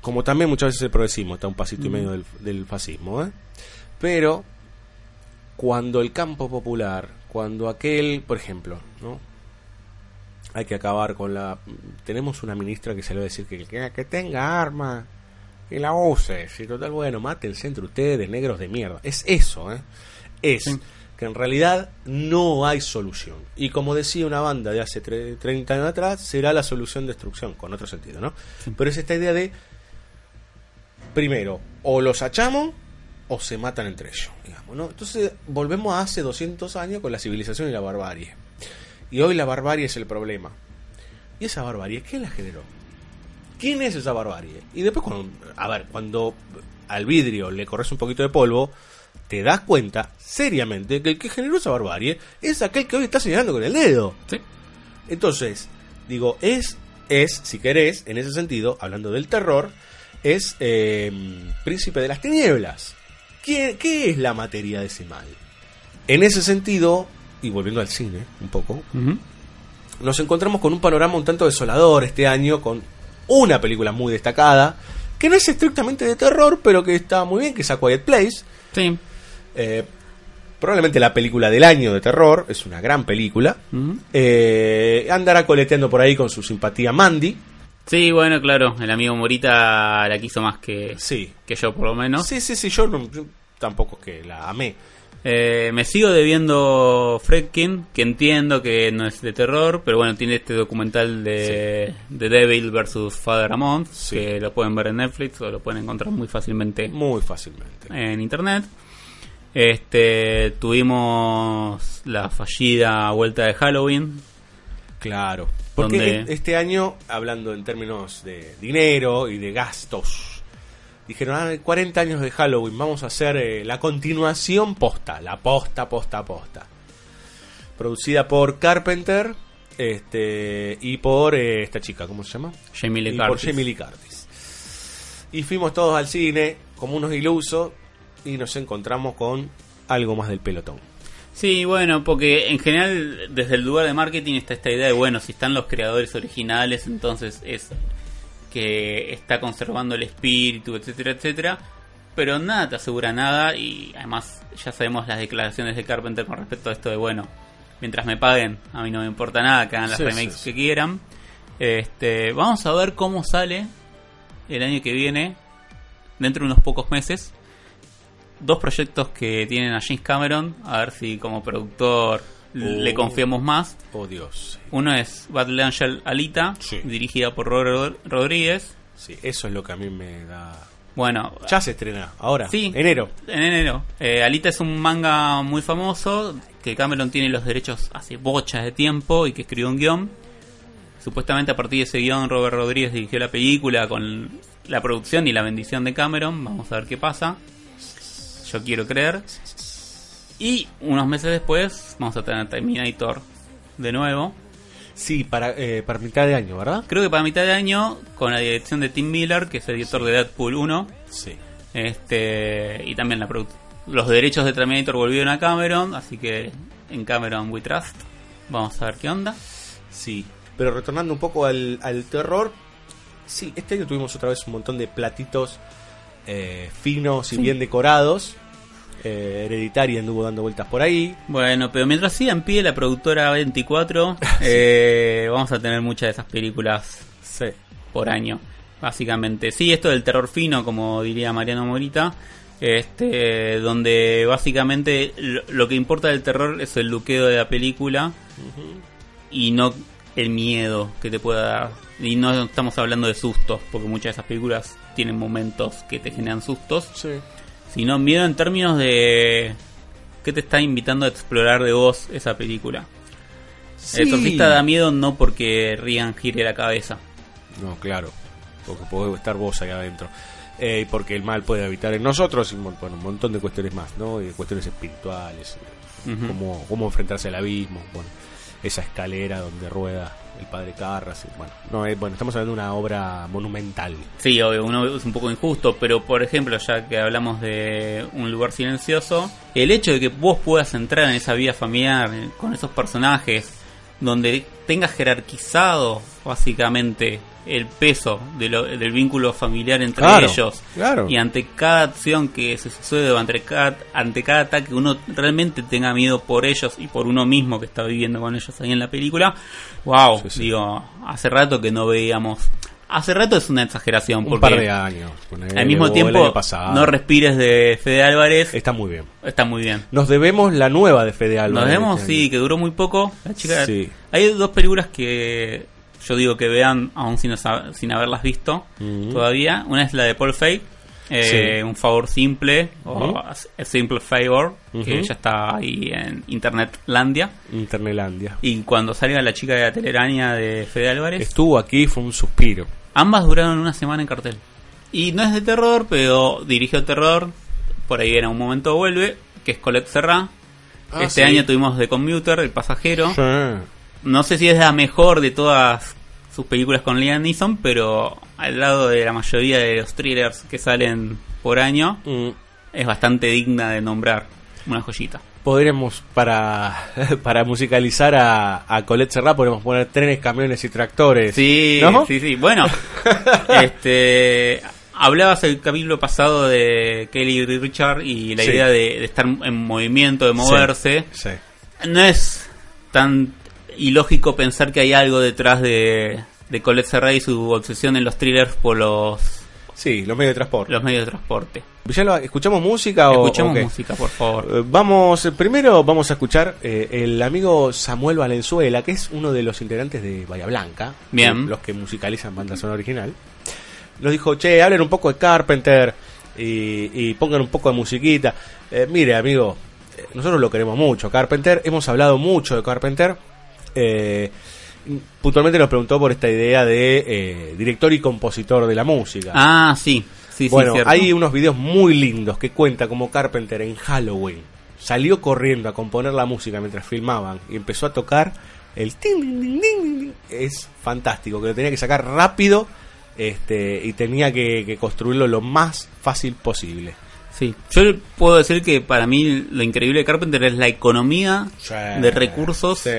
Como también muchas veces el progresismo está a un pasito y medio del, del fascismo, ¿eh? Pero cuando el campo popular, cuando aquel, por ejemplo, ¿no? Hay que acabar con la... Tenemos una ministra que se le va a decir que, que, que tenga arma, que la use. Si total, bueno, mátense entre ustedes, negros de mierda. Es eso, ¿eh? Es que en realidad no hay solución. Y como decía una banda de hace tre- 30 años atrás, será la solución destrucción, con otro sentido, ¿no? Pero es esta idea de, primero, o los achamos o se matan entre ellos, digamos, ¿no? Entonces volvemos a hace 200 años con la civilización y la barbarie. Y hoy la barbarie es el problema. ¿Y esa barbarie quién la generó? ¿Quién es esa barbarie? Y después cuando, a ver, cuando al vidrio le corres un poquito de polvo, te das cuenta seriamente que el que generó esa barbarie es aquel que hoy está señalando con el dedo. sí, Entonces, digo, es, es, si querés, en ese sentido, hablando del terror, es eh, príncipe de las tinieblas. ¿Qué, ¿Qué es la materia de ese mal? En ese sentido, y volviendo al cine un poco, nos encontramos con un panorama un tanto desolador este año, con una película muy destacada, que no es estrictamente de terror, pero que está muy bien, que es A Quiet Place. sí. Eh, probablemente la película del año de terror, es una gran película. Eh, andará coleteando por ahí con su simpatía Mandy. Sí, bueno, claro, el amigo Morita la quiso más que, Sí. que yo, por lo menos. Sí, sí, sí, yo, no- yo tampoco que la amé. Eh, me sigo debiendo Fredkin, que entiendo que no es de terror, pero bueno, tiene este documental de The Devil vs. Father Amont, Sí. que lo pueden ver en Netflix o lo pueden encontrar muy fácilmente Muy fácilmente. en internet. Este, tuvimos la fallida vuelta de Halloween. Claro. Porque Donde- e- este año, hablando en términos de dinero y de gastos, dijeron, ah, 40 años de Halloween, vamos a hacer eh, la continuación posta, la posta, posta, posta. Producida por Carpenter este y por eh, esta chica, ¿cómo se llama? Jamie Lee y por Curtis. Jamie Lee Curtis. Y fuimos todos al cine como unos ilusos y nos encontramos con algo más del pelotón. Sí, bueno, porque en general desde el lugar de marketing está esta idea de, bueno, si están los creadores originales, entonces es que está conservando el espíritu, etcétera, etcétera. Pero nada te asegura nada y además ya sabemos las declaraciones de Carpenter con respecto a esto de, bueno, mientras me paguen, a mí no me importa nada, que hagan las Sí, remakes sí, sí. que quieran. Este, vamos a ver cómo sale el año que viene, dentro de unos pocos meses, dos proyectos que tienen a James Cameron, a ver si como productor le Oh. confiamos más. Oh Dios. Uno es Battle Angel Alita, Sí. dirigida por Robert Rodríguez. Sí, eso es lo que a mí me da. Bueno, Ya se estrena, ahora, Sí. enero. en enero. Eh, Alita es un manga muy famoso que Cameron tiene los derechos hace bochas de tiempo y que escribió un guion. Supuestamente a partir de ese guion Robert Rodríguez dirigió la película con la producción y la bendición de Cameron. Vamos a ver qué pasa. Yo quiero creer. Y unos meses después vamos a tener Terminator de nuevo. Sí, para, eh, para mitad de año, ¿verdad? Creo que para mitad de año, con la dirección de Tim Miller, que es el director de Deadpool 1. Sí. Este, y también la los derechos de Terminator volvieron a Cameron, así que en Cameron we trust. Vamos a ver qué onda. Sí, pero retornando un poco al, al terror, sí, este año tuvimos otra vez un montón de platitos eh, finos y bien decorados. Eh, Hereditaria anduvo dando vueltas por ahí. Bueno, pero mientras siga en pie la productora 24, eh, vamos a tener muchas de esas películas Sí. por año, básicamente. Sí, esto del terror fino, como diría Mariano Morita, este, donde básicamente lo, lo que importa del terror es el luqueo de la película y no el miedo que te pueda dar. Y no estamos hablando de sustos, porque muchas de esas películas tienen momentos que te generan sustos, Sí. sino miedo en términos de qué te está invitando a explorar de vos esa película. El exorcista da miedo no porque Rian gire la cabeza. No, claro. Porque puede estar vos ahí adentro. Eh, y porque el mal puede habitar en nosotros y bueno, un montón de cuestiones más, ¿no? Y cuestiones espirituales. Ujú. cómo, cómo enfrentarse al abismo. Bueno, esa escalera donde rueda el padre Carras. Bueno, no, eh, bueno, estamos hablando de una obra monumental. Sí, obvio, uno es un poco injusto, pero por ejemplo, ya que hablamos de un lugar silencioso, el hecho de que vos puedas entrar en esa vida familiar con esos personajes, donde tengas jerarquizado básicamente el peso de lo- del vínculo familiar entre Claro, ellos, claro. y ante cada acción que se sucede o ante cada, ante cada ataque uno realmente tenga miedo por ellos y por uno mismo que está viviendo con ellos ahí en la película, wow, Sí, sí. digo, hace rato que no veíamos... Hace rato es una exageración, Un porque par de años. al mismo tiempo no respires de Fede Álvarez, Está muy bien. está muy bien. Nos debemos la nueva de Fede Álvarez. Nos vemos, este sí, que duró muy poco. La chica, Sí. Hay dos películas que yo digo que vean aún sin, sin haberlas visto todavía. Una es la de Paul Feig, eh, Sí. Un favor simple, Ujú. o A a Simple Favor, que ya está ahí en Internetlandia. Internelandia. Y cuando salga la chica de la telaraña de Fede Álvarez, Estuvo aquí, fue un suspiro. ambas duraron una semana en cartel. Y no es de terror, pero dirigió terror. Por ahí en un momento vuelve, que es Colette Serra. Ah, este sí. año tuvimos The Commuter, El Pasajero. Sí. No sé si es la mejor de todas sus películas con Liam Neeson, pero al lado de la mayoría de los thrillers que salen por año, Mm, es bastante digna de nombrar. Una joyita. Podríamos, para, para musicalizar a, a Colette Serra, podemos poner trenes, camiones y tractores. Sí, ¿No? sí, sí. Bueno, este, hablabas el capítulo pasado de Kelly y Richard y la Sí. idea de, de estar en movimiento, de moverse. Sí. No es tan ilógico pensar que hay algo detrás de, de Colette Serra y su obsesión en los thrillers por los, Sí, los medios de transporte. los medios de transporte. ¿Escuchamos música o qué? música, por favor. Eh, Vamos, eh, primero vamos a escuchar eh, el amigo Samuel Valenzuela, que es uno de los integrantes de Bahía Blanca, Bien. los que musicalizan banda sonora original. Nos dijo, che, hablen un poco de Carpenter y, y pongan un poco de musiquita. Eh, mire, amigo, nosotros lo queremos mucho, Carpenter, hemos hablado mucho de Carpenter. Eh, puntualmente nos preguntó por esta idea de eh, director y compositor de la música. Ah, sí. Sí, Bueno, sí, hay unos videos muy lindos que cuenta como Carpenter en Halloween salió corriendo a componer la música mientras filmaban y empezó a tocar el es fantástico, que lo tenía que sacar rápido este y tenía que, que construirlo lo más fácil posible. Sí. Yo puedo decir que para mí lo increíble de Carpenter es la economía de recursos Sí.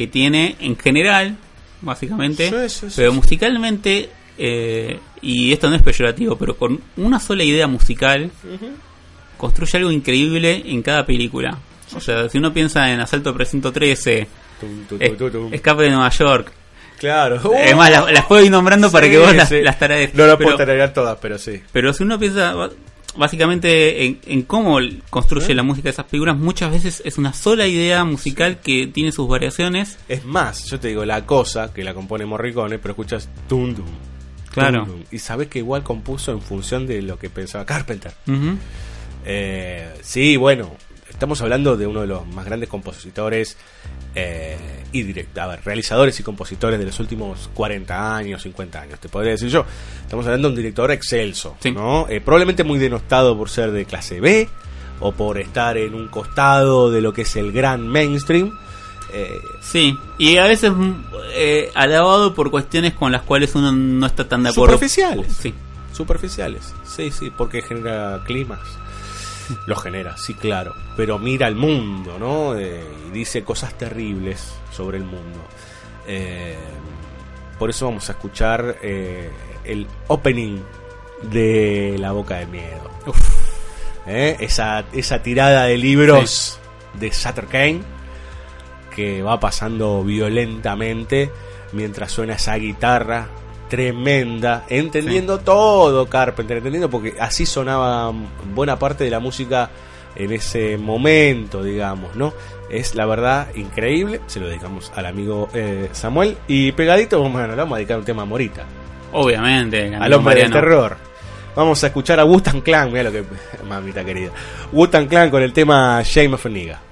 Que tiene en general, básicamente, Sí, sí, sí, pero musicalmente, eh, y esto no es peyorativo, pero con una sola idea musical, construye algo increíble en cada película. O sea, si uno piensa en Asalto Precinto 13, Tum, tu, tu, es- tu, tum. Escape de Nueva York, Claro. es más, las, las puedo ir nombrando para que vos las, sí. las tararees. No las Pero- puedo tararear todas, pero sí. pero si uno piensa básicamente en, en cómo construye la música de esas figuras, muchas veces es una sola idea musical que tiene sus variaciones. Es más, yo te digo, la cosa que la compone Morricone, pero escuchas tum dum. Claro. tum, dum, y sabes que igual compuso en función de lo que pensaba Carpenter. Eh, sí, bueno, estamos hablando de uno de los más grandes compositores eh, y direct- a ver, realizadores y compositores de los últimos 40 años, 50 años, te podría decir yo. Estamos hablando de un director excelso, Sí. ¿no? Eh, probablemente muy denostado por ser de clase B o por estar en un costado de lo que es el gran mainstream. Eh, Sí, y a veces mm, eh, alabado por cuestiones con las cuales uno no está tan de acuerdo. superficiales. Sí. Superficiales, sí, sí, porque genera climas. Lo genera, sí, claro. Pero mira el mundo, ¿no? Eh, y dice cosas terribles sobre el mundo. Eh, por eso vamos a escuchar eh, el opening de La Boca del Miedo. Esa, esa tirada de libros de Sutter Kane que va pasando violentamente mientras suena esa guitarra tremenda, entendiendo todo Carpenter, entendiendo porque así sonaba buena parte de la música en ese momento, digamos, ¿no? Es la verdad increíble, se lo dedicamos al amigo eh, Samuel y pegadito vamos a, le vamos a dedicar un tema a Morita, Obviamente. al hombre del terror. Vamos a escuchar a Wu-Tang Clan, mira lo que mamita querida. Wu-Tang Clan con el tema Shame of a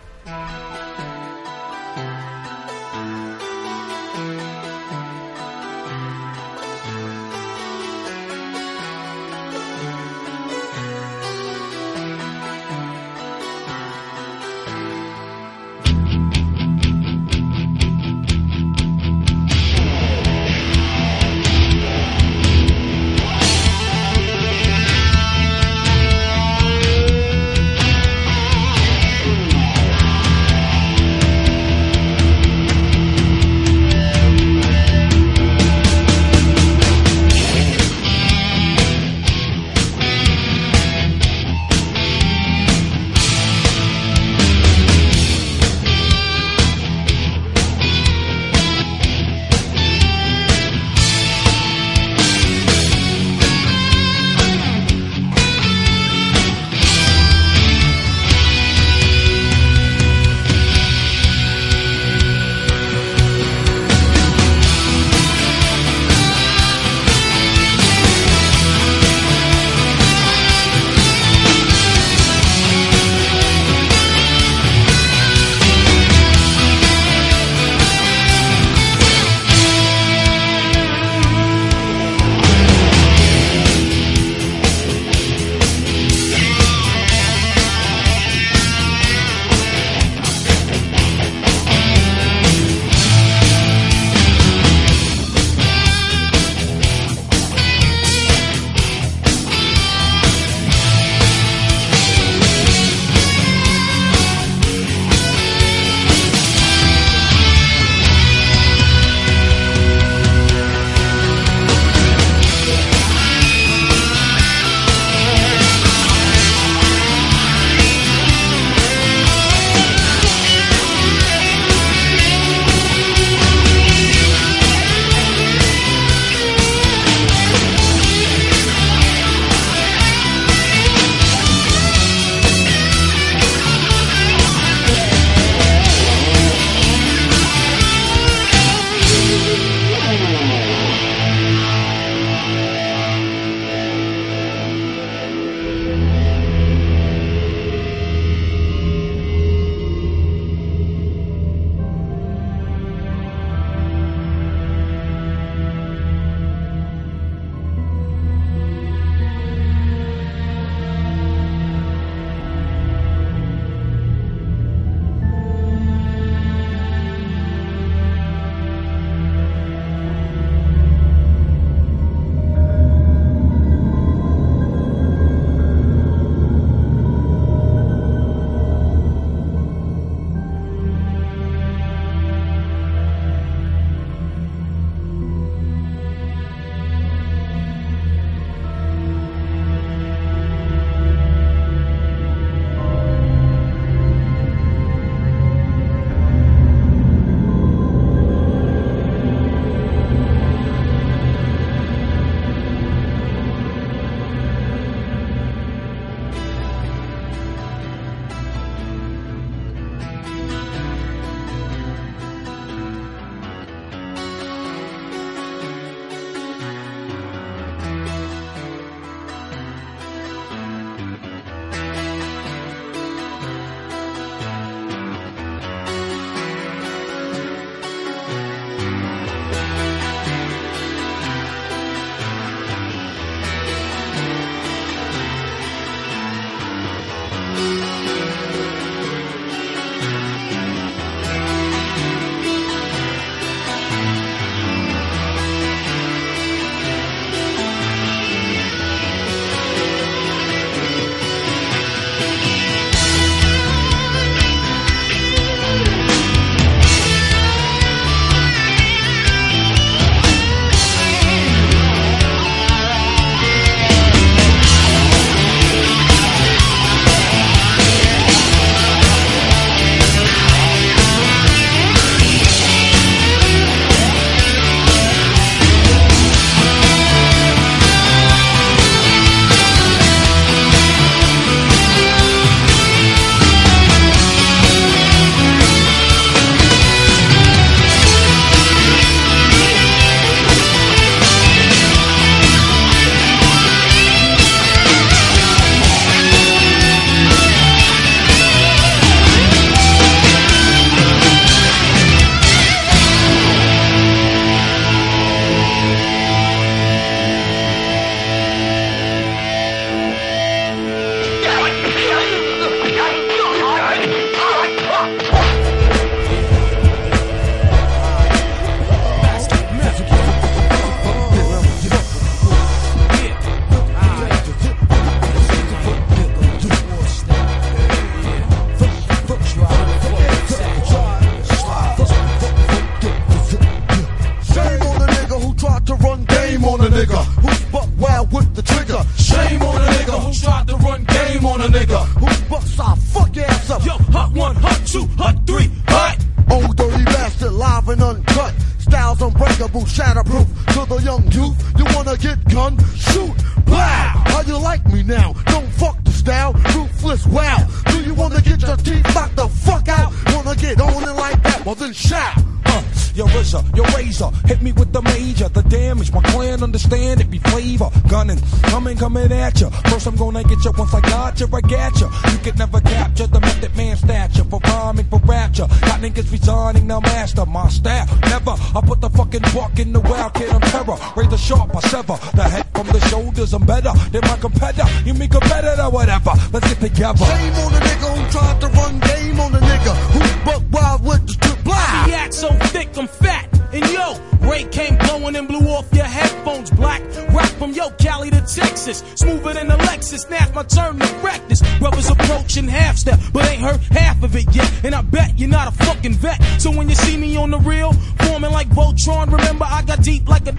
my turn to practice. Brothers approaching half step, but ain't heard half of it yet. And I bet you're not a fucking vet. So when you see me on the real, forming like Voltron, remember I got deep like a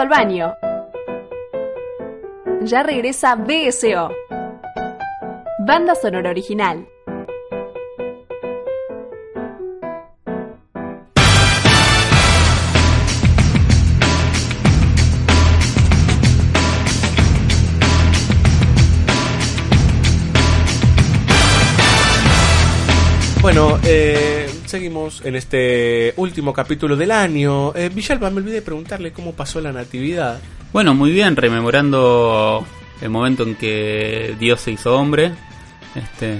al baño. Ya regresa BSO. Banda sonora original. Bueno, eh, seguimos en este último capítulo del año. Eh, Villalba, me olvidé preguntarle cómo pasó la natividad. Bueno, muy bien, rememorando el momento en que Dios se hizo hombre. Este.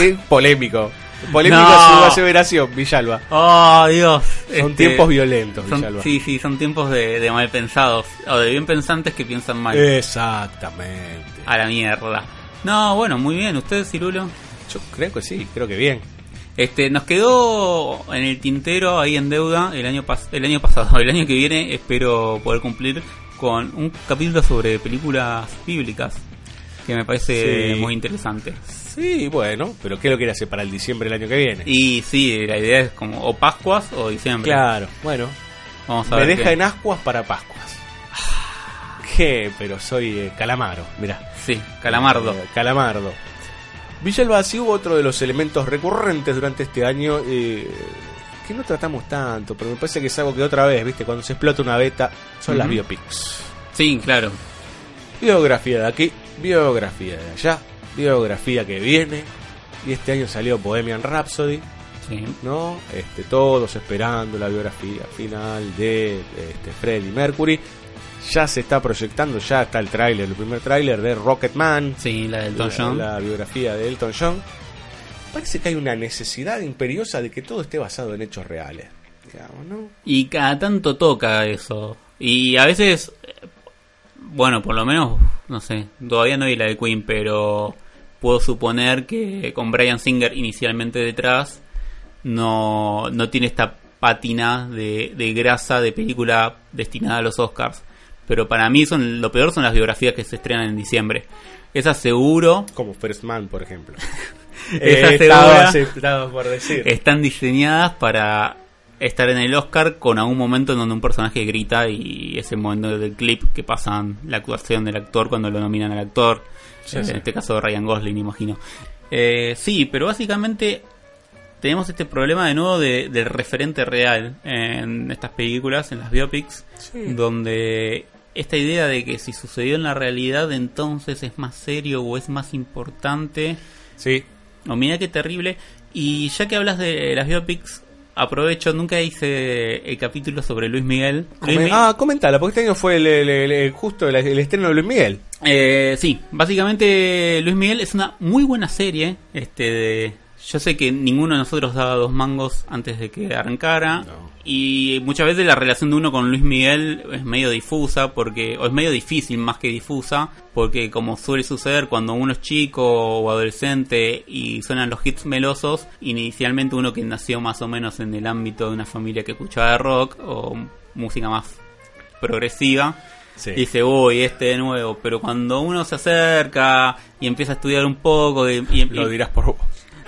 Eh, polémico. Polémica No. su aseveración, Villalba. Oh, Dios. Son Este, tiempos violentos, son- Villalba. sí, sí, son tiempos de, de mal pensados. O de bien pensantes que piensan mal. Eh. Exactamente. A la mierda. No, bueno, muy bien. ¿Ustedes, Cirulo? Yo creo que sí, creo que bien. Este, nos quedó en el tintero ahí en deuda el año pas- el año pasado, el año que viene espero poder cumplir con un capítulo sobre películas bíblicas que me parece Sí. muy interesante. Sí, bueno, pero ¿qué lo quiere hacer para el diciembre del año que viene? Y sí, la idea es como o Pascuas o diciembre. Claro, bueno, Vamos a me ver. deja qué- en ascuas para Pascuas. ¿Qué? Pero soy eh, calamaro, mirá. Sí, Calamardo. Eh, Calamardo. Villalba, sí hubo otro de los elementos recurrentes durante este año eh, que no tratamos tanto, pero me parece que es algo que otra vez, ¿viste? Cuando se explota una beta, son las biopics. Sí, claro. Biografía de aquí, biografía de allá, biografía que viene. Y este año salió Bohemian Rhapsody, Sí. ¿no? Este, todos esperando la biografía final de este, Freddie Mercury. Ya se está proyectando, ya está el tráiler, el primer tráiler de Rocketman, Sí, la del Elton John. la biografía de Elton John. Parece que hay una necesidad imperiosa de que todo esté basado en hechos reales. Digamos, ¿no? Y cada tanto toca eso. Y a veces, bueno, por lo menos, no sé, todavía no vi la de Queen, pero puedo suponer que con Brian Singer inicialmente detrás, no, no tiene esta pátina de, de grasa de película destinada a los Oscars. Pero para mí son lo peor son las biografías que se estrenan en diciembre. Esas seguro Como First Man, por ejemplo. Esa Eh, segura- estaba, estaba por decir. están diseñadas para estar en el Oscar con algún momento en donde un personaje grita y ese momento del clip que pasan la actuación del actor cuando lo nominan al actor. Sí, sí. En este caso Ryan Gosling, imagino. Eh, sí, pero básicamente tenemos este problema de nuevo de- del referente real en estas películas, en las biopics, Sí. donde esta idea de que si sucedió en la realidad entonces es más serio o es más importante. Sí. O mira qué terrible. Y ya que hablas de las biopics, aprovecho, nunca hice el capítulo sobre Luis Miguel. Luis Come- Mi- ah, comentala, porque este año fue el, el- el- el- justo el, el estreno de Luis Miguel. Eh, sí, básicamente Luis Miguel es una muy buena serie. Este, de- yo sé que ninguno de nosotros daba dos mangos antes de que arrancara. No. Y muchas veces la relación de uno con Luis Miguel es medio difusa, porque, o es medio difícil más que difusa, porque como suele suceder cuando uno es chico o adolescente y suenan los hits melosos, inicialmente uno que nació más o menos en el ámbito de una familia que escuchaba rock o música más progresiva, Sí. dice, uy, este de nuevo. Pero cuando uno se acerca y empieza a estudiar un poco, y, y- Lo dirás por vos.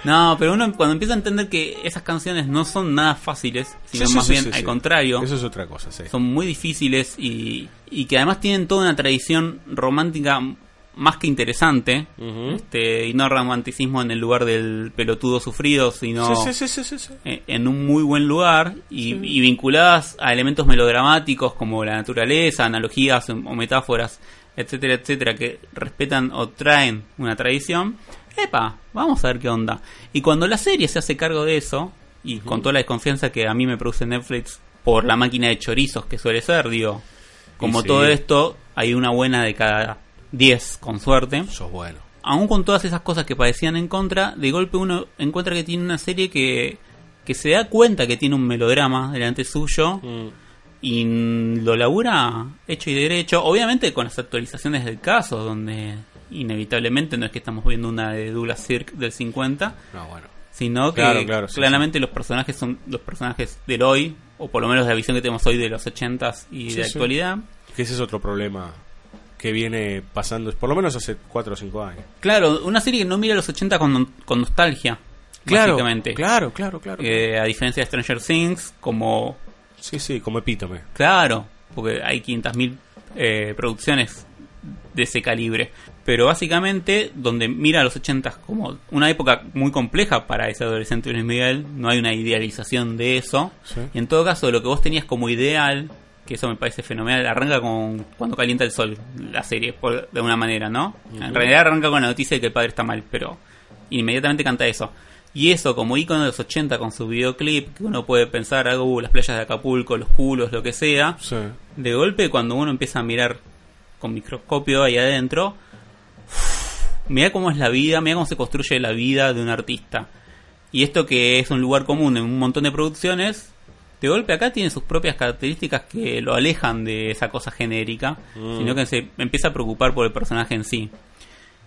No, pero uno cuando empieza a entender que esas canciones no son nada fáciles, sino Sí, más sí, bien sí, al sí. contrario, Eso es otra cosa, sí. son muy difíciles y, y que además tienen toda una tradición romántica más que interesante, este, y no romanticismo en el lugar del pelotudo sufrido, sino Sí, sí, sí, sí, sí, sí. en un muy buen lugar y, y vinculadas a elementos melodramáticos como la naturaleza, analogías o metáforas, etcétera, etcétera, que respetan o traen una tradición, epa, vamos a ver qué onda. Y cuando la serie se hace cargo de eso, y con toda la desconfianza que a mí me produce Netflix por la máquina de chorizos que suele ser, digo, como sí. todo esto, hay una buena de cada 10 con suerte Sos bueno. aún con todas esas cosas que parecían en contra, de golpe uno encuentra que tiene una serie que, que se da cuenta que tiene un melodrama delante suyo Mm. y lo labura hecho y derecho, obviamente con las actualizaciones del caso, donde inevitablemente no es que estamos viendo una de Douglas Sirk del 50, No, bueno. sino que Claro, claro, sí, claramente los personajes son los personajes del hoy, o por lo menos la visión que tenemos hoy de los 80s y Sí, de sí. actualidad. Que ese es otro problema que viene pasando, por lo menos hace 4 o 5 años. Claro, una serie que no mira los 80 con, con nostalgia, básicamente. Claro, claro, claro. Eh, a diferencia de Stranger Things, como. Sí, sí, como epítome. Claro, porque hay 500.000 eh, producciones de ese calibre. Pero básicamente, donde mira a los 80 como una época muy compleja para ese adolescente Luis Miguel, no hay una idealización de eso. Sí. Y en todo caso, lo que vos tenías como ideal, que eso me parece fenomenal, arranca con cuando calienta el sol, la serie, por, de una manera, ¿no? En realidad arranca con la noticia de que el padre está mal, pero inmediatamente canta eso. Y eso como icono de los 80 con su videoclip, que uno puede pensar, algo, uh, las playas de Acapulco, los culos, lo que sea. Sí. De golpe, cuando uno empieza a mirar con microscopio ahí adentro, mira cómo es la vida, mira cómo se construye la vida de un artista. Y esto que es un lugar común en un montón de producciones, de golpe acá tiene sus propias características que lo alejan de esa cosa genérica, sino que se empieza a preocupar por el personaje en sí.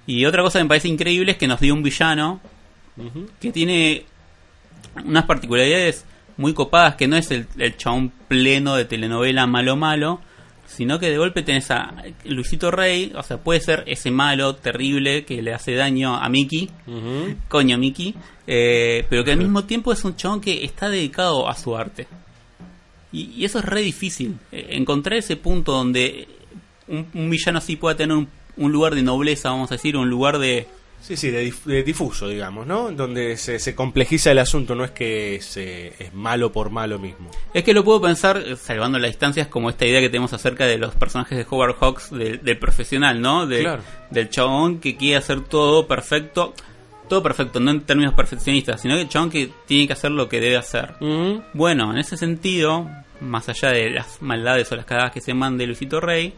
Y otra cosa que me parece increíble es que nos dio un villano que tiene unas particularidades muy copadas, que no es el, el chabón pleno de telenovela malo malo, sino que de golpe tenés a Luisito Rey, o sea, puede ser ese malo terrible que le hace daño a Mickey, coño Mickey, eh, pero que al mismo tiempo es un chabón que está dedicado a su arte. Y, y eso es re difícil, eh, encontrar ese punto donde un, un villano así pueda tener un, un lugar de nobleza, vamos a decir, un lugar de... Sí, sí, de, dif- de difuso, digamos, ¿no? Donde se, se complejiza el asunto, no es que se, es malo por malo mismo. Es que lo puedo pensar, eh, salvando las distancias, como esta idea que tenemos acerca de los personajes de Howard Hawks, del, del profesional, ¿no? De- Claro. Del chabón que quiere hacer todo perfecto. Todo perfecto, no en términos perfeccionistas, sino que el chabón que tiene que hacer lo que debe hacer. Bueno, en ese sentido, más allá de las maldades o las cagadas que se mande Luisito Rey,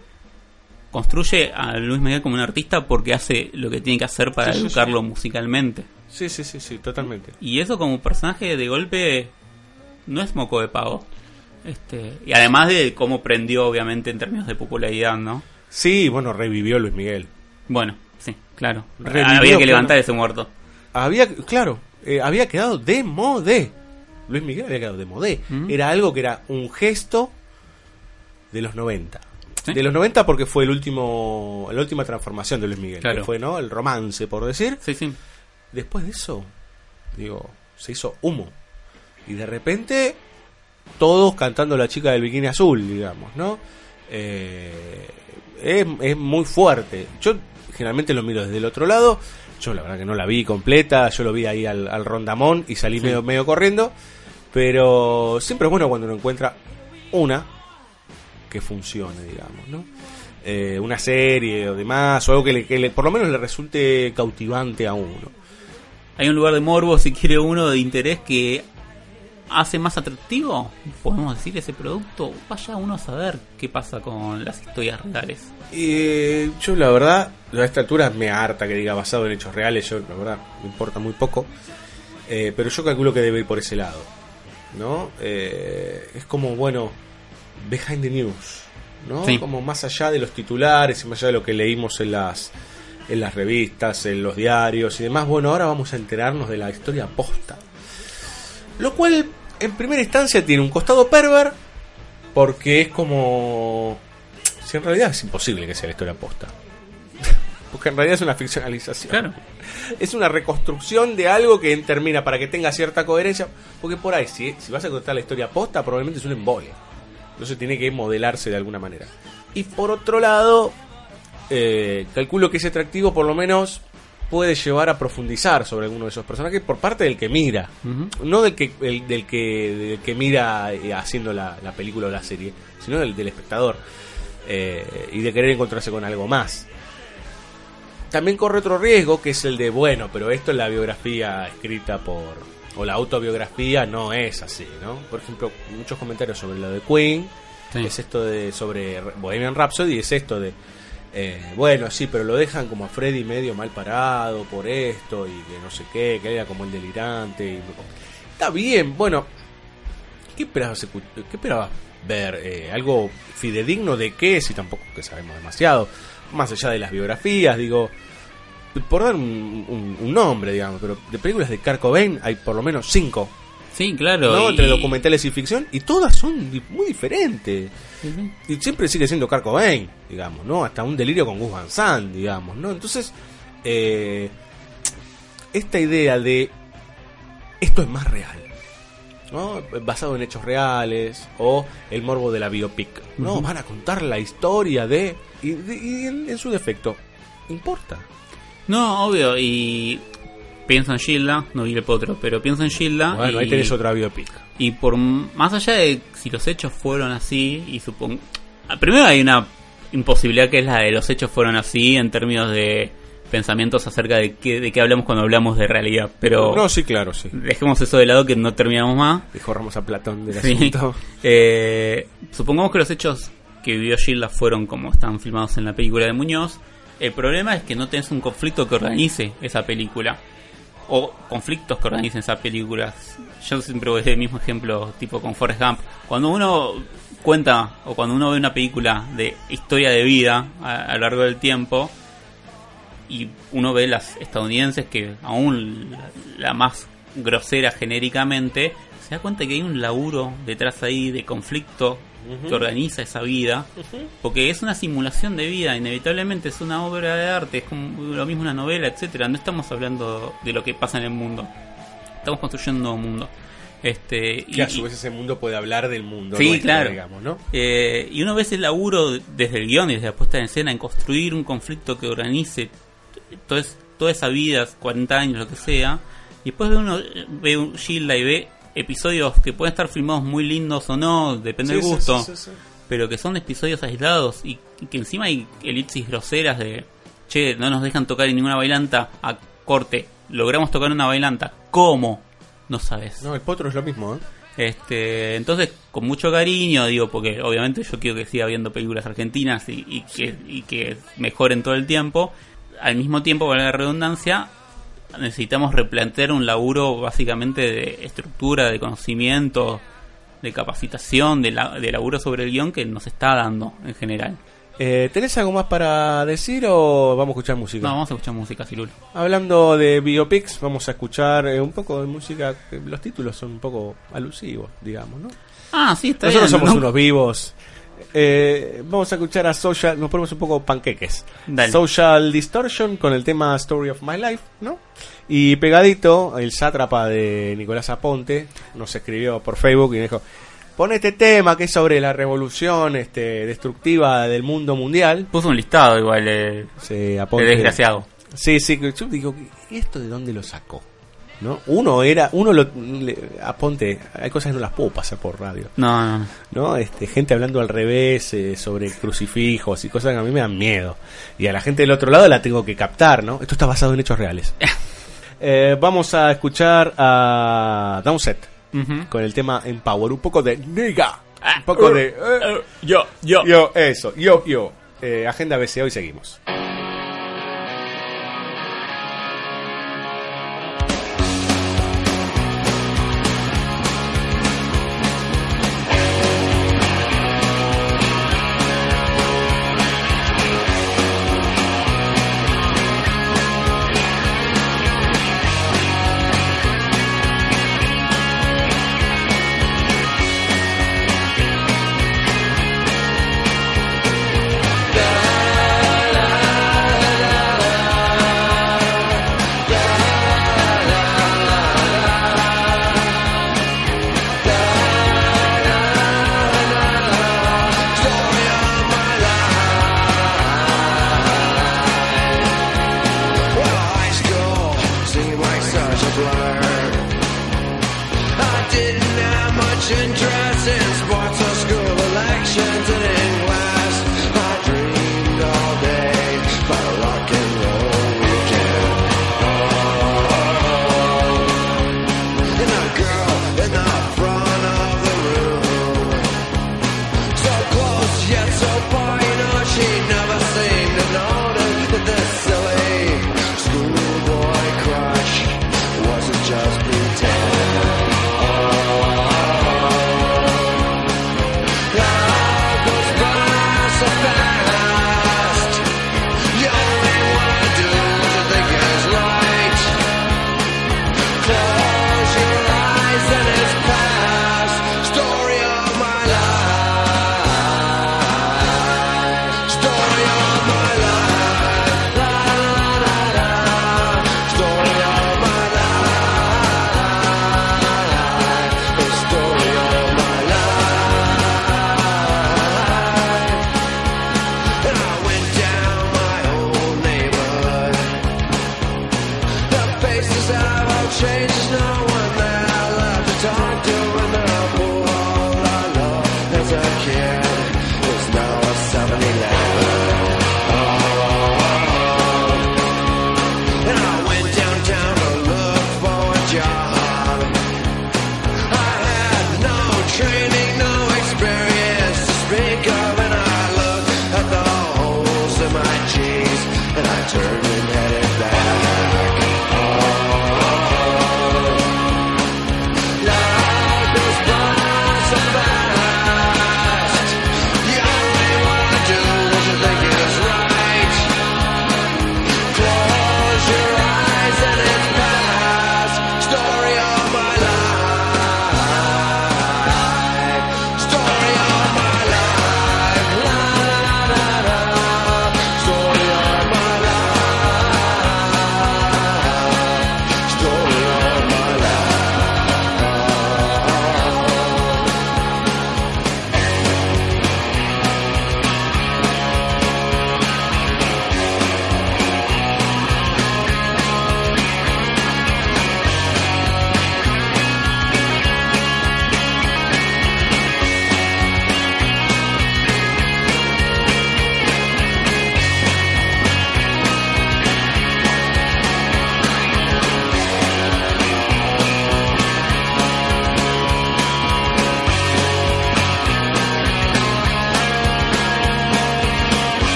construye a Luis Miguel como un artista porque hace lo que tiene que hacer para Sí, sí, educarlo musicalmente. Sí, sí, sí, sí, totalmente. Y eso como personaje de golpe no es moco de pago. Este, y además de cómo prendió obviamente en términos de popularidad, ¿no? Sí, bueno, revivió Luis Miguel. Bueno, sí, claro. Revivió, Había que claro. levantar ese muerto. Había, claro, eh, había quedado de modé. Luis Miguel había quedado de modé. Era algo que era un gesto de los 90. Sí. De los 90 porque fue el último la última transformación de Luis Miguel, Claro. que fue, ¿no? El romance, por decir. Sí, sí. Después de eso, digo, se hizo humo. Y de repente, todos cantando La chica del bikini azul, digamos, ¿no? Eh, es, es muy fuerte. Yo generalmente lo miro desde el otro lado. Yo la verdad que no la vi completa. Yo lo vi ahí al, al rondamón y salí medio, medio corriendo. Pero siempre es bueno cuando uno encuentra una que funcione, digamos, ¿no? Eh, una serie o demás, o algo que, le- que le- por lo menos le resulte cautivante a uno. Hay un lugar de morbo, si quiere uno, de interés que hace más atractivo, podemos decir, ese producto. Vaya uno a saber qué pasa con las historias reales. Y yo la verdad, a esta altura me harta que diga basado en hechos reales, yo la verdad me importa muy poco, Eh, pero yo calculo que debe ir por ese lado, ¿no? Eh, es como, bueno, behind the news, ¿no? Sí. Como más allá de los titulares y más allá de lo que leímos en las, en las revistas, en los diarios y demás, bueno, ahora vamos a enterarnos de la historia posta. Lo cual, en primera instancia, tiene un costado perver, porque es como... Si en realidad es imposible que sea la historia posta. Porque en realidad es una ficcionalización. Claro. Es una reconstrucción de algo que termina para que tenga cierta coherencia. Porque por ahí, si, si vas a contar la historia posta, probablemente es un embole. Entonces tiene que modelarse de alguna manera. Y por otro lado, eh, calculo que ese atractivo por lo menos puede llevar a profundizar sobre alguno de esos personajes por parte del que mira. No del que, el- del que, del que mira eh, haciendo la, la película o la serie, sino del, del espectador. Eh, y de querer encontrarse con algo más. También corre otro riesgo que es el de, bueno, pero esto es la biografía escrita por... o la autobiografía no es así, ¿no? Por ejemplo, muchos comentarios sobre lo de Queen, Sí. es esto de sobre Bohemian Rhapsody, es esto de... eh, bueno, sí, pero lo dejan como a Freddy medio mal parado por esto y que no sé qué, que era como el delirante. y- Está bien, bueno, ¿qué esperabas, qué esperabas ver? Eh, ¿Algo fidedigno de qué? Si tampoco que sabemos demasiado. Más allá de las biografías, digo, por dar un, un- un nombre, digamos, pero de películas de Kurt Cobain hay por lo menos cinco, Sí, claro. ¿no? y- Entre documentales y ficción, y todas son muy diferentes. Y siempre sigue siendo Kurt Cobain, digamos, ¿no? Hasta un delirio con Gus Van Sant, digamos, ¿no? Entonces, eh, esta idea de esto es más real, ¿no? Basado en hechos reales, o el morbo de la biopic, ¿no? Van a contar la historia de... Y, de- y en, en su defecto, ¿importa? No, obvio, y pienso en Gilda, no vi el potro, pero pienso en Gilda. Bueno, y, ahí tenés otra biopic. Y por más allá de si los hechos fueron así, y supongo. Primero hay una imposibilidad que es la de los hechos fueron así en términos de pensamientos acerca de qué, de qué hablamos cuando hablamos de realidad. Pero No, sí, claro, sí. dejemos eso de lado que no terminamos más. Dijo Ramos a Platón del Sí. asunto. Eh, supongamos que los hechos que vivió Gilda fueron como están filmados en la película de Muñoz. El problema es que no tenés un conflicto que organice esa película. O conflictos que organicen esas películas. Yo siempre voy del mismo ejemplo, tipo con Forrest Gump. Cuando uno cuenta o cuando uno ve una película de historia de vida a, a lo largo del tiempo y uno ve las estadounidenses que aún la, la más grosera genéricamente se da cuenta que hay un laburo detrás ahí de conflicto que organiza esa vida porque es una simulación de vida inevitablemente es una obra de arte es como lo mismo una novela etcétera no estamos hablando de lo que pasa en el mundo estamos construyendo un nuevo mundo este Que a su vez ese mundo puede hablar del mundo. Sí, nuestro, claro. Digamos, ¿no? Eh, y uno ve ese laburo desde el guion y desde la puesta en escena en construir un conflicto que organice toda, es- toda esa vida, 40 años, lo que sea. Y después ve uno ve un Gilda y ve episodios que pueden estar filmados muy lindos o no, depende Sí, del gusto. sí, sí, sí. Pero que son episodios aislados y, y que encima hay elipsis groseras de, che, no nos dejan tocar en ninguna bailanta, a corte, logramos tocar una bailanta, ¿cómo? No sabes. No, el potro es lo mismo, ¿eh? Este, entonces, con mucho cariño, digo, porque obviamente yo quiero que siga viendo películas argentinas y, y que, y que mejoren todo el tiempo. Al mismo tiempo, para la redundancia, necesitamos replantear un laburo básicamente de estructura, de conocimiento, de capacitación, de, la, de laburo sobre el guion que nos está dando en general. Eh, ¿Tenés algo más para decir o vamos a escuchar música? No, vamos a escuchar música, Cirulo. Hablando de biopics, vamos a escuchar eh, un poco de música. que Los títulos son un poco alusivos, digamos, ¿no? Ah, sí, está Nosotros bien. somos ¿no? unos vivos. Eh, vamos a escuchar a Social. Nos ponemos un poco panqueques. Dale. Social Distortion con el tema Story of My Life, ¿no? Y pegadito, el sátrapa de Nicolás Aponte nos escribió por Facebook y dijo: Pon este tema que es sobre la revolución este, destructiva del mundo mundial. Puso un listado igual eh, Sí, de Aponte. desgraciado. Sí, sí, yo digo, ¿y esto de dónde lo sacó? ¿no? Uno era, uno lo aponte, ah, hay cosas que no las puedo pasar por radio. No, no. ¿no? Este, gente hablando al revés eh, sobre crucifijos y cosas que a mí me dan miedo. Y a la gente del otro lado la tengo que captar, ¿no? Esto está basado en hechos reales. eh, vamos a escuchar a Downset con el tema Empower, un poco de nega ah. un poco de uh, uh, yo, yo, yo, eso, yo, yo. Eh, agenda BCO y seguimos. didn't have much interest.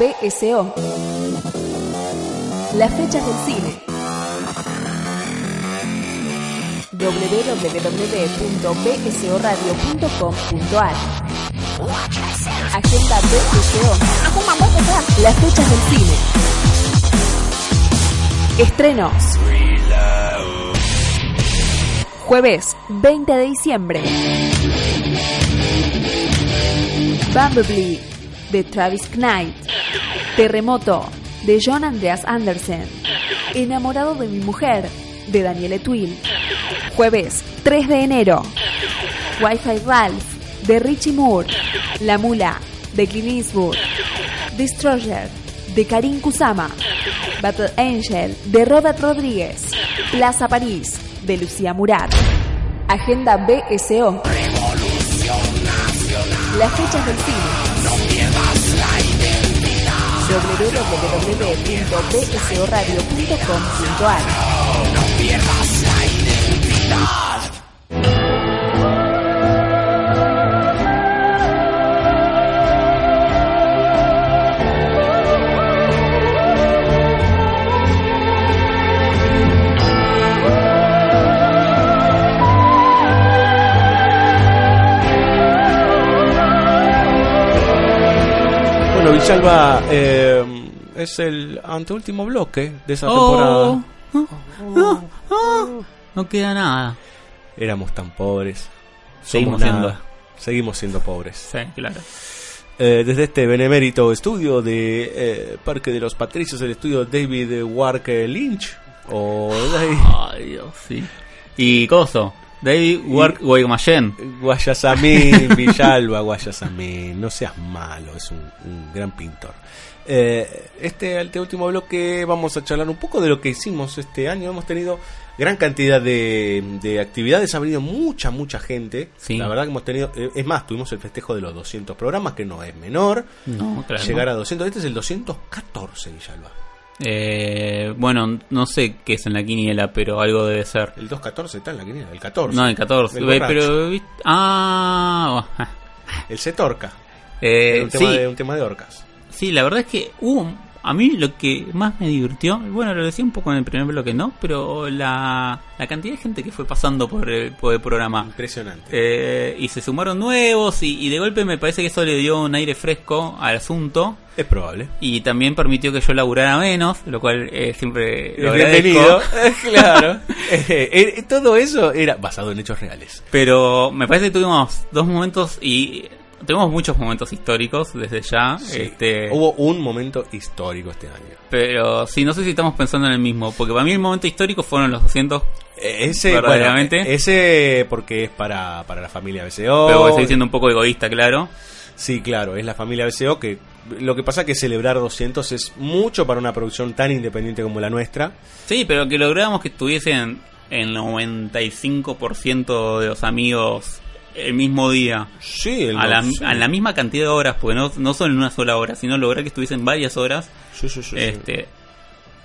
BSO. Las fechas del cine. www.bsoradio.com.ar Agenda BSO. Las fechas del cine. Estrenos. Jueves 20 de diciembre. Bumblebee de Travis Knight. Terremoto de John Andreas Andersen. Enamorado de mi mujer de Daniel Etwill. Jueves 3 de enero. Wi-Fi Ralph de Richie Moore. La Mula de Clint Eastwood. Destroyer de Karim Kusama. Battle Angel de Robert Rodríguez. Plaza París de Lucía Murat. Agenda BSO. Las fechas del cine. www.bsoradio.com.ar Villalba eh, es el anteúltimo bloque de esa Oh. temporada. No, no, no queda nada. Éramos tan pobres. Seguimos siendo. nada. Seguimos siendo pobres. Sí, claro. Eh, desde este benemérito estudio de eh, Parque de los Patricios, el estudio David Wark Lynch. O David Ay, Dios, sí. Y Coso, David Work Guaymallén. Guayasamín, Villalba, Guayasamín. No seas malo, es un, un gran pintor. Eh, este último bloque vamos a charlar un poco de lo que hicimos este año. Hemos tenido gran cantidad de, de actividades, ha venido mucha, mucha gente. Sí. La verdad que hemos tenido, eh, es más, tuvimos el festejo de los 200 programas, que no es menor. No, claro. Llegar a 200, este es el 214, Villalba. Eh, bueno, no sé qué es en la quiniela, pero algo debe ser. El 214 está en la quiniela, el 14. No, el 14. El Ve, borracho. pero, ah, El Cetorca. eh, un, tema sí, de, un tema de orcas. sí, la verdad es que hubo, a mí lo que más me divirtió, bueno, lo decía un poco en el primer bloque, ¿no? Pero la, la cantidad de gente que fue pasando por el, por el programa. Impresionante. Eh, y se sumaron nuevos y, y de golpe me parece que eso le dio un aire fresco al asunto es probable. y también permitió que yo laburara menos, lo cual eh, siempre lo Bienvenido. claro. Eh, eh, todo eso era basado en hechos reales. Pero me parece que tuvimos dos momentos y tenemos muchos momentos históricos desde ya. Sí. Este, Hubo un momento histórico este año. Pero sí, no sé si estamos pensando en el mismo. Porque para mí el momento histórico fueron los 200. Eh, Ese, Verdaderamente. bueno, ese porque es para, para la familia BCO. Pero estoy siendo un poco egoísta, claro. Sí, claro, es la familia BCO que lo que pasa es que celebrar 200 es mucho para una producción tan independiente como la nuestra. Sí, pero que logramos que estuviesen el 95% de los amigos el mismo día. Sí, el a, la, sí. a la misma cantidad de horas, porque no, no solo en una sola hora, sino lograr que estuviesen varias horas. Sí, sí, sí, sí. este,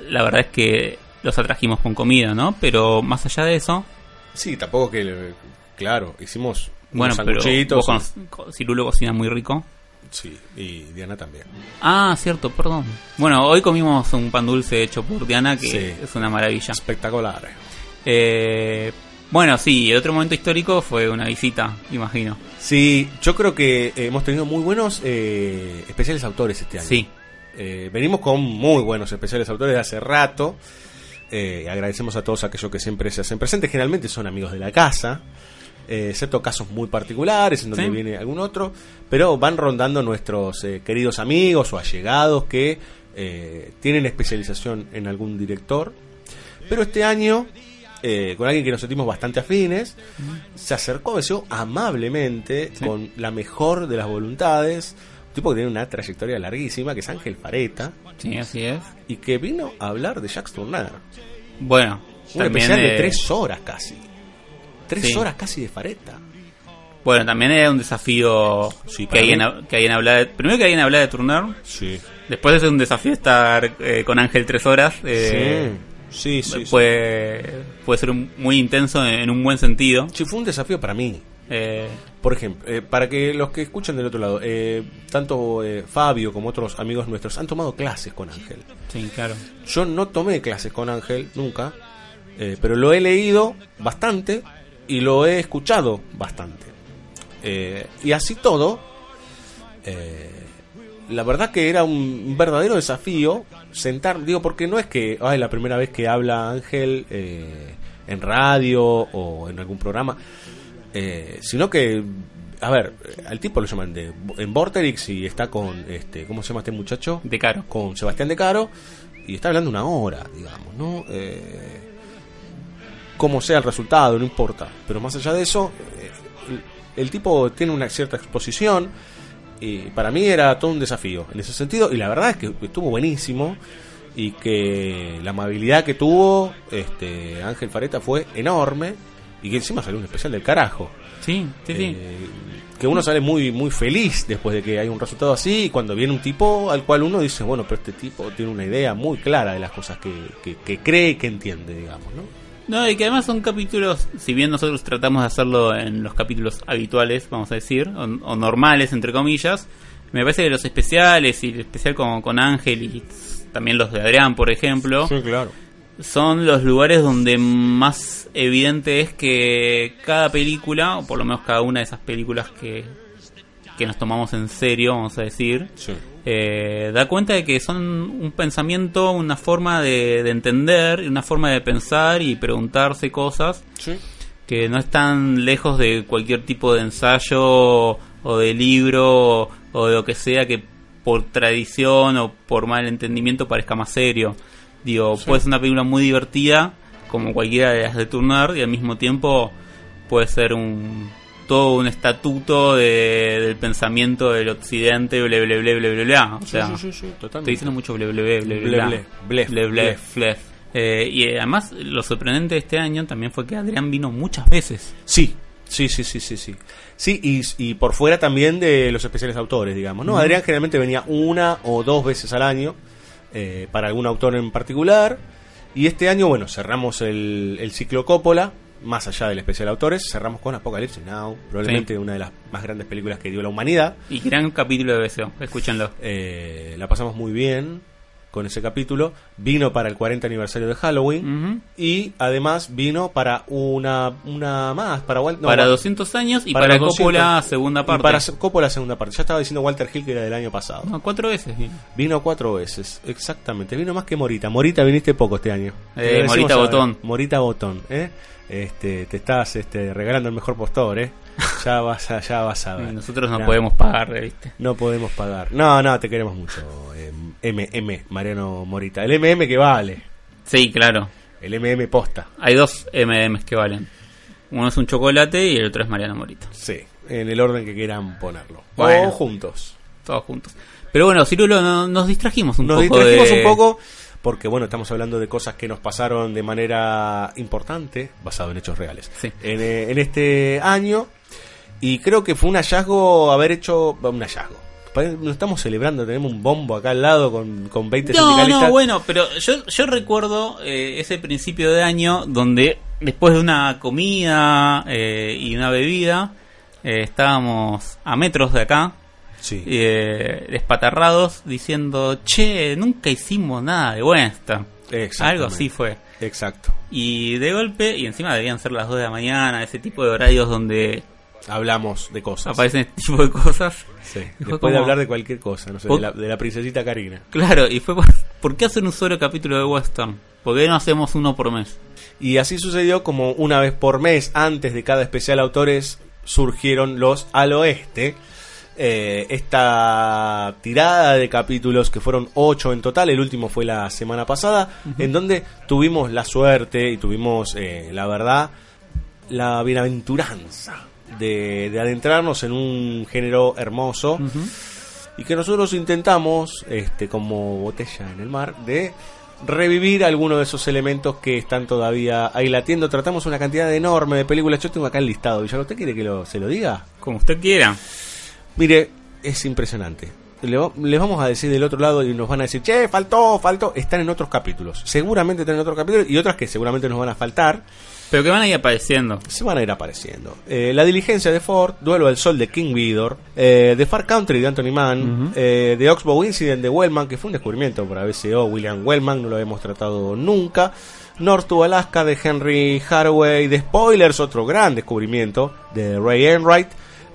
La verdad es que los atrajimos con comida, ¿no? Pero más allá de eso, Sí, tampoco que claro, hicimos bueno, unos pero vos con, cocina muy rico. Sí, y Diana también. Ah, cierto, perdón. Bueno, hoy comimos un pan dulce hecho por Diana, que Sí. es una maravilla. Espectacular. Eh, bueno, sí, el otro momento histórico fue una visita, imagino. Sí, yo creo que eh, hemos tenido muy buenos eh, especiales autores este año. Sí. Eh, venimos con muy buenos especiales autores de hace rato. Eh, agradecemos a todos aquellos que siempre se hacen presentes. Generalmente son amigos de la casa, eh, excepto casos muy particulares en donde Sí. viene algún otro. Pero van rondando nuestros queridos amigos o allegados que eh, tienen especialización en algún director. Pero este año, eh, con alguien que nos sentimos bastante afines, se acercó a amablemente, Sí. con la mejor de las voluntades. Un tipo que tiene una trayectoria larguísima, que es Ángel Fareta, Sí, así es. y que vino a hablar de Jacques Tourneur. Bueno, Un especial de tres horas casi. Tres Sí. horas casi de Fareta. Bueno, también era un desafío Sí, que, alguien, que alguien hablara de- primero que alguien hablara de Turner, Sí. después es un desafío estar eh, con Ángel tres horas. eh, sí, sí, sí. puede, puede ser un- muy intenso en, un buen sentido. Sí, fue un desafío para mí. Eh, Por ejemplo, eh, para que los que escuchan del otro lado, eh, tanto Fabio como otros amigos nuestros han tomado clases con Ángel. sí, claro. Yo no tomé clases con Ángel nunca, pero lo he leído bastante y lo he escuchado bastante. Y así todo, eh, la verdad que era un verdadero desafío sentar, digo, porque no es que ay, la primera vez que habla Ángel eh, en radio o en algún programa, eh, sino que, a ver, al tipo lo llaman de, en Vorterix y está con, este, ¿cómo se llama este muchacho? De caro. con Sebastián de Caro y está hablando una hora, digamos, ¿no? Eh, como sea el resultado, no importa. Pero más allá de eso, eh, el, el tipo tiene una cierta exposición y para mí era todo un desafío en ese sentido y la verdad es que estuvo buenísimo y que la amabilidad que tuvo este Ángel Fareta fue enorme y que encima salió un especial del carajo. Sí, sí, sí. Eh, que uno sale muy muy feliz después de que hay un resultado así y cuando viene un tipo al cual uno dice, bueno, pero este tipo tiene una idea muy clara de las cosas que, que, que cree y que entiende, digamos, ¿no? No, y que además son capítulos, si bien nosotros tratamos de hacerlo en los capítulos habituales, vamos a decir, o, o normales, entre comillas, me parece que los especiales, y el especial con, con Ángel y también los de Adrián, por ejemplo, claro. son los lugares donde más evidente es que cada película, o por lo menos cada una de esas películas que, que nos tomamos en serio, vamos a decir, Sí. Eh, da cuenta de que son un pensamiento, una forma de, de entender, una forma de pensar y preguntarse cosas Sí. que no están lejos de cualquier tipo de ensayo o de libro o de lo que sea que por tradición o por mal entendimiento parezca más serio. Digo, puede ser una película muy divertida como cualquiera de las de Turner y al mismo tiempo puede ser un todo un estatuto de- del pensamiento del occidente, bla bla bla bla. O sea, sí, sí, sí, totalmente. Estoy diciendo mucho ble, ble, ble, ble, Ble, ble, Ble, ble. Eh, y eh, además, lo sorprendente de este año también fue que Adrián vino muchas veces. Sí, sí, sí, sí, sí, sí. Sí, y, y por fuera también de los especiales autores, digamos, ¿no? Adrián generalmente venía una o dos veces al año eh, para algún autor en particular. Y este año, bueno, cerramos el, el ciclo Coppola, más allá del especial autores, cerramos con Apocalypse Now, probablemente Sí. una de las más grandes películas que dio la humanidad. Y gran capítulo de BSO, escúchenlo. Eh, la pasamos muy bien con ese capítulo. Vino para el 40 aniversario de Halloween. Y además vino para una, una más, para Walt- no, para Walt- 200 años y para para, Coppola 200. segunda y parte. para Coppola segunda parte. Ya estaba diciendo Walter Hill que era del año pasado. No, cuatro veces. vino. Vino cuatro veces, exactamente. Vino más que Morita. Morita viniste poco este año. Eh, Morita. Botón. Morita Botón, ¿eh? Este, te estás este, regalando el mejor postor, ¿eh? Ya vas a, ya vas a ver. Nosotros no podemos pagar, ¿viste? No podemos pagar. No, no, te queremos mucho. eh, MM, Mariano Morita. El MM que vale. Sí, claro. El MM posta. Hay dos MMs que valen. Uno es un chocolate y el otro es Mariano Morita. Sí, en el orden que quieran ponerlo. Bueno. O juntos. Todos juntos. Pero bueno, Cirulo, no- nos distrajimos un Nos poco. distrajimos de- un poco porque, bueno, estamos hablando de cosas que nos pasaron de manera importante, basado en hechos reales, Sí. en, eh, en este año. Y creo que fue un hallazgo haber hecho. Un hallazgo. Nos estamos celebrando, tenemos un bombo acá al lado con, con 20 No, sindicalistas. no, bueno, pero yo, yo recuerdo eh, ese principio de año donde después de una comida eh, y una bebida eh, estábamos a metros de acá, Sí. eh, despatarrados, diciendo, che, nunca hicimos nada de Western. Algo así fue. Exacto. Y de golpe, y encima debían ser las 2 de la mañana, ese tipo de horarios donde Hablamos de cosas. aparecen este tipo de cosas. Sí. Después como- de hablar de cualquier cosa, no sé, de la, de la princesita Karina. Claro, y fue por, ¿por qué hacer un solo capítulo de Western? ¿Por qué no hacemos uno por mes? Y así sucedió como una vez por mes, antes de cada especial autores, surgieron los al oeste. Eh, esta tirada de capítulos, que fueron ocho en total, el último fue la semana pasada, en donde tuvimos la suerte y tuvimos, eh, la verdad, la bienaventuranza de, de adentrarnos en un género hermoso y que nosotros intentamos, este, como botella en el mar, de revivir algunos de esos elementos que están todavía ahí latiendo. Tratamos una cantidad enorme de películas. Yo tengo acá el listado. Villar, ¿usted quiere que lo, se lo diga? Como usted quiera. Mire, es impresionante. Le va- les vamos a decir del otro lado y nos van a decir, che, faltó, faltó. Están en otros capítulos. Seguramente están en otros capítulos y otras que seguramente nos van a faltar. Pero que van a ir apareciendo. Se van a ir apareciendo. Eh, la diligencia de Ford, Duelo del Sol de King Vidor, eh, The Far Country de Anthony Mann, eh, The Oxbow Incident de Wellman, que fue un descubrimiento para BCO, William Wellman, no lo habíamos tratado nunca. North to Alaska de Henry Haraway, The Spoilers, otro gran descubrimiento de Ray Enright.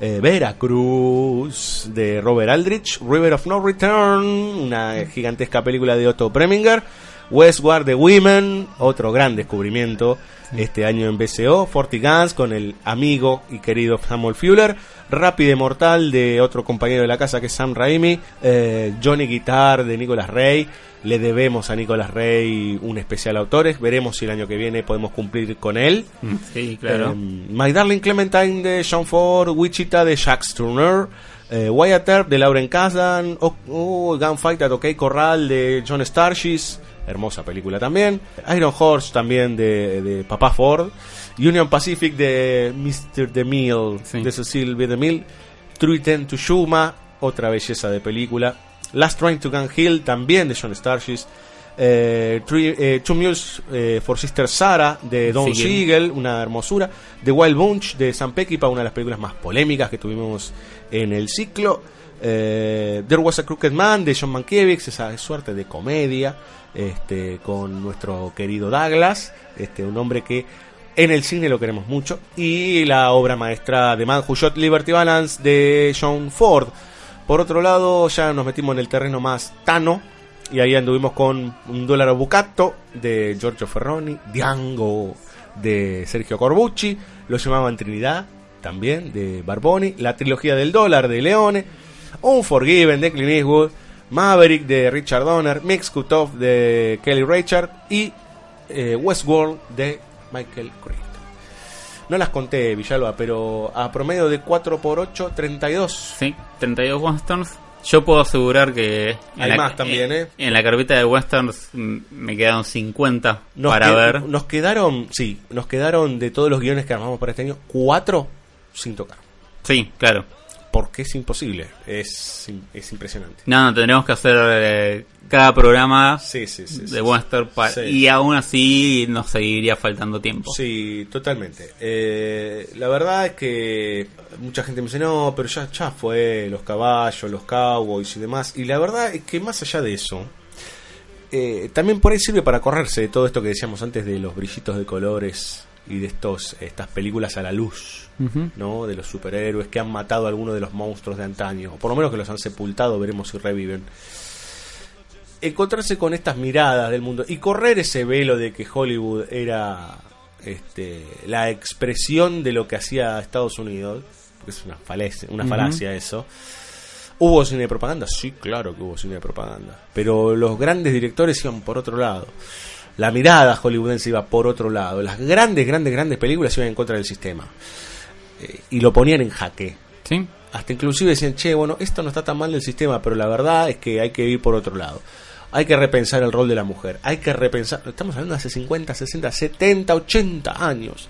Eh, Veracruz de Robert Aldrich, River of No Return, una gigantesca película de Otto Preminger, Westward de Women, otro gran descubrimiento este año en BCO, Forty Guns con el amigo y querido Samuel Fuller, Rápide Mortal de otro compañero de la casa que es Sam Raimi, eh, Johnny Guitar de Nicolas Rey, le debemos a Nicolas Rey un especial autores, veremos si el año que viene podemos cumplir con él. Sí, claro. Eh, My Darling Clementine de Sean Ford, Wichita de Jacques Turner, eh, Wyatt Earp de Lauren Kasdan, oh, oh, Gunfight at OK Corral de John Starshis, hermosa película también, Iron Horse también de, de Papá Ford, Union Pacific de Mr. DeMille Sí. de Cecil B. DeMille, True Ten to Shuma, otra belleza de película, Last Train to Gun Hill también de John Starshis, eh, Three- eh, Two Mules eh, for Sister Sarah de Don Siegel. Siegel, una hermosura. The Wild Bunch de Sam Peckinpah, una de las películas más polémicas que tuvimos en el ciclo. Eh, There Was a Crooked Man de John Mankiewicz, esa suerte de comedia este, con nuestro querido Douglas, este, un hombre que en el cine lo queremos mucho. Y la obra maestra de Man Who Shot Liberty Balance de John Ford. Por otro lado, ya nos metimos en el terreno más tano. Y ahí anduvimos con un dólar bucato de Giorgio Ferroni, Diango de Sergio Corbucci, lo llamaban Trinidad también de Barboni, la trilogía del dólar de Leone, Unforgiven de Clint Eastwood, Maverick de Richard Donner, Mix Cut Off de Kelly Richard y eh, Westworld de Michael Crichton. No las conté, Villalba, pero a promedio de 4x8, 32. Sí, 32 westerns. Yo puedo asegurar que... en Hay la- más también, en- ¿eh? En la carpeta de westerns me quedaron 50 Nos para que- ver. Nos quedaron, sí, nos quedaron de todos los guiones que armamos para este año, cuatro sin tocar. Sí, claro. Porque es imposible, es, es impresionante. No, no, tendremos que hacer eh, cada programa Sí, sí, sí. de sí, western pa- Sí. y aún así nos seguiría faltando tiempo. Sí, totalmente. Eh, la verdad es que mucha gente me dice, no, pero ya, ya fue los caballos, los cowboys y demás. Y la verdad es que más allá de eso, eh, también por ahí sirve para correrse de todo esto que decíamos antes de los brillitos de colores y de estos estas películas a la luz. ¿no? De los superhéroes que han matado a algunos de los monstruos de antaño, o por lo menos que los han sepultado, veremos si reviven. Encontrarse con estas miradas del mundo y correr ese velo de que Hollywood era este, la expresión de lo que hacía Estados Unidos, porque es una falacia, una Ujú. falacia eso. ¿Hubo cine de propaganda? Sí, claro que hubo cine de propaganda. Pero los grandes directores iban por otro lado. La mirada hollywoodense iba por otro lado. Las grandes, grandes, grandes películas iban en contra del sistema. Eh, y lo ponían en jaque. ¿Sí? Hasta inclusive decían, che, bueno, esto no está tan mal del sistema, pero la verdad es que hay que ir por otro lado. Hay que repensar el rol de la mujer. Hay que repensar... Estamos hablando de hace 50, 60, 70, 80 años.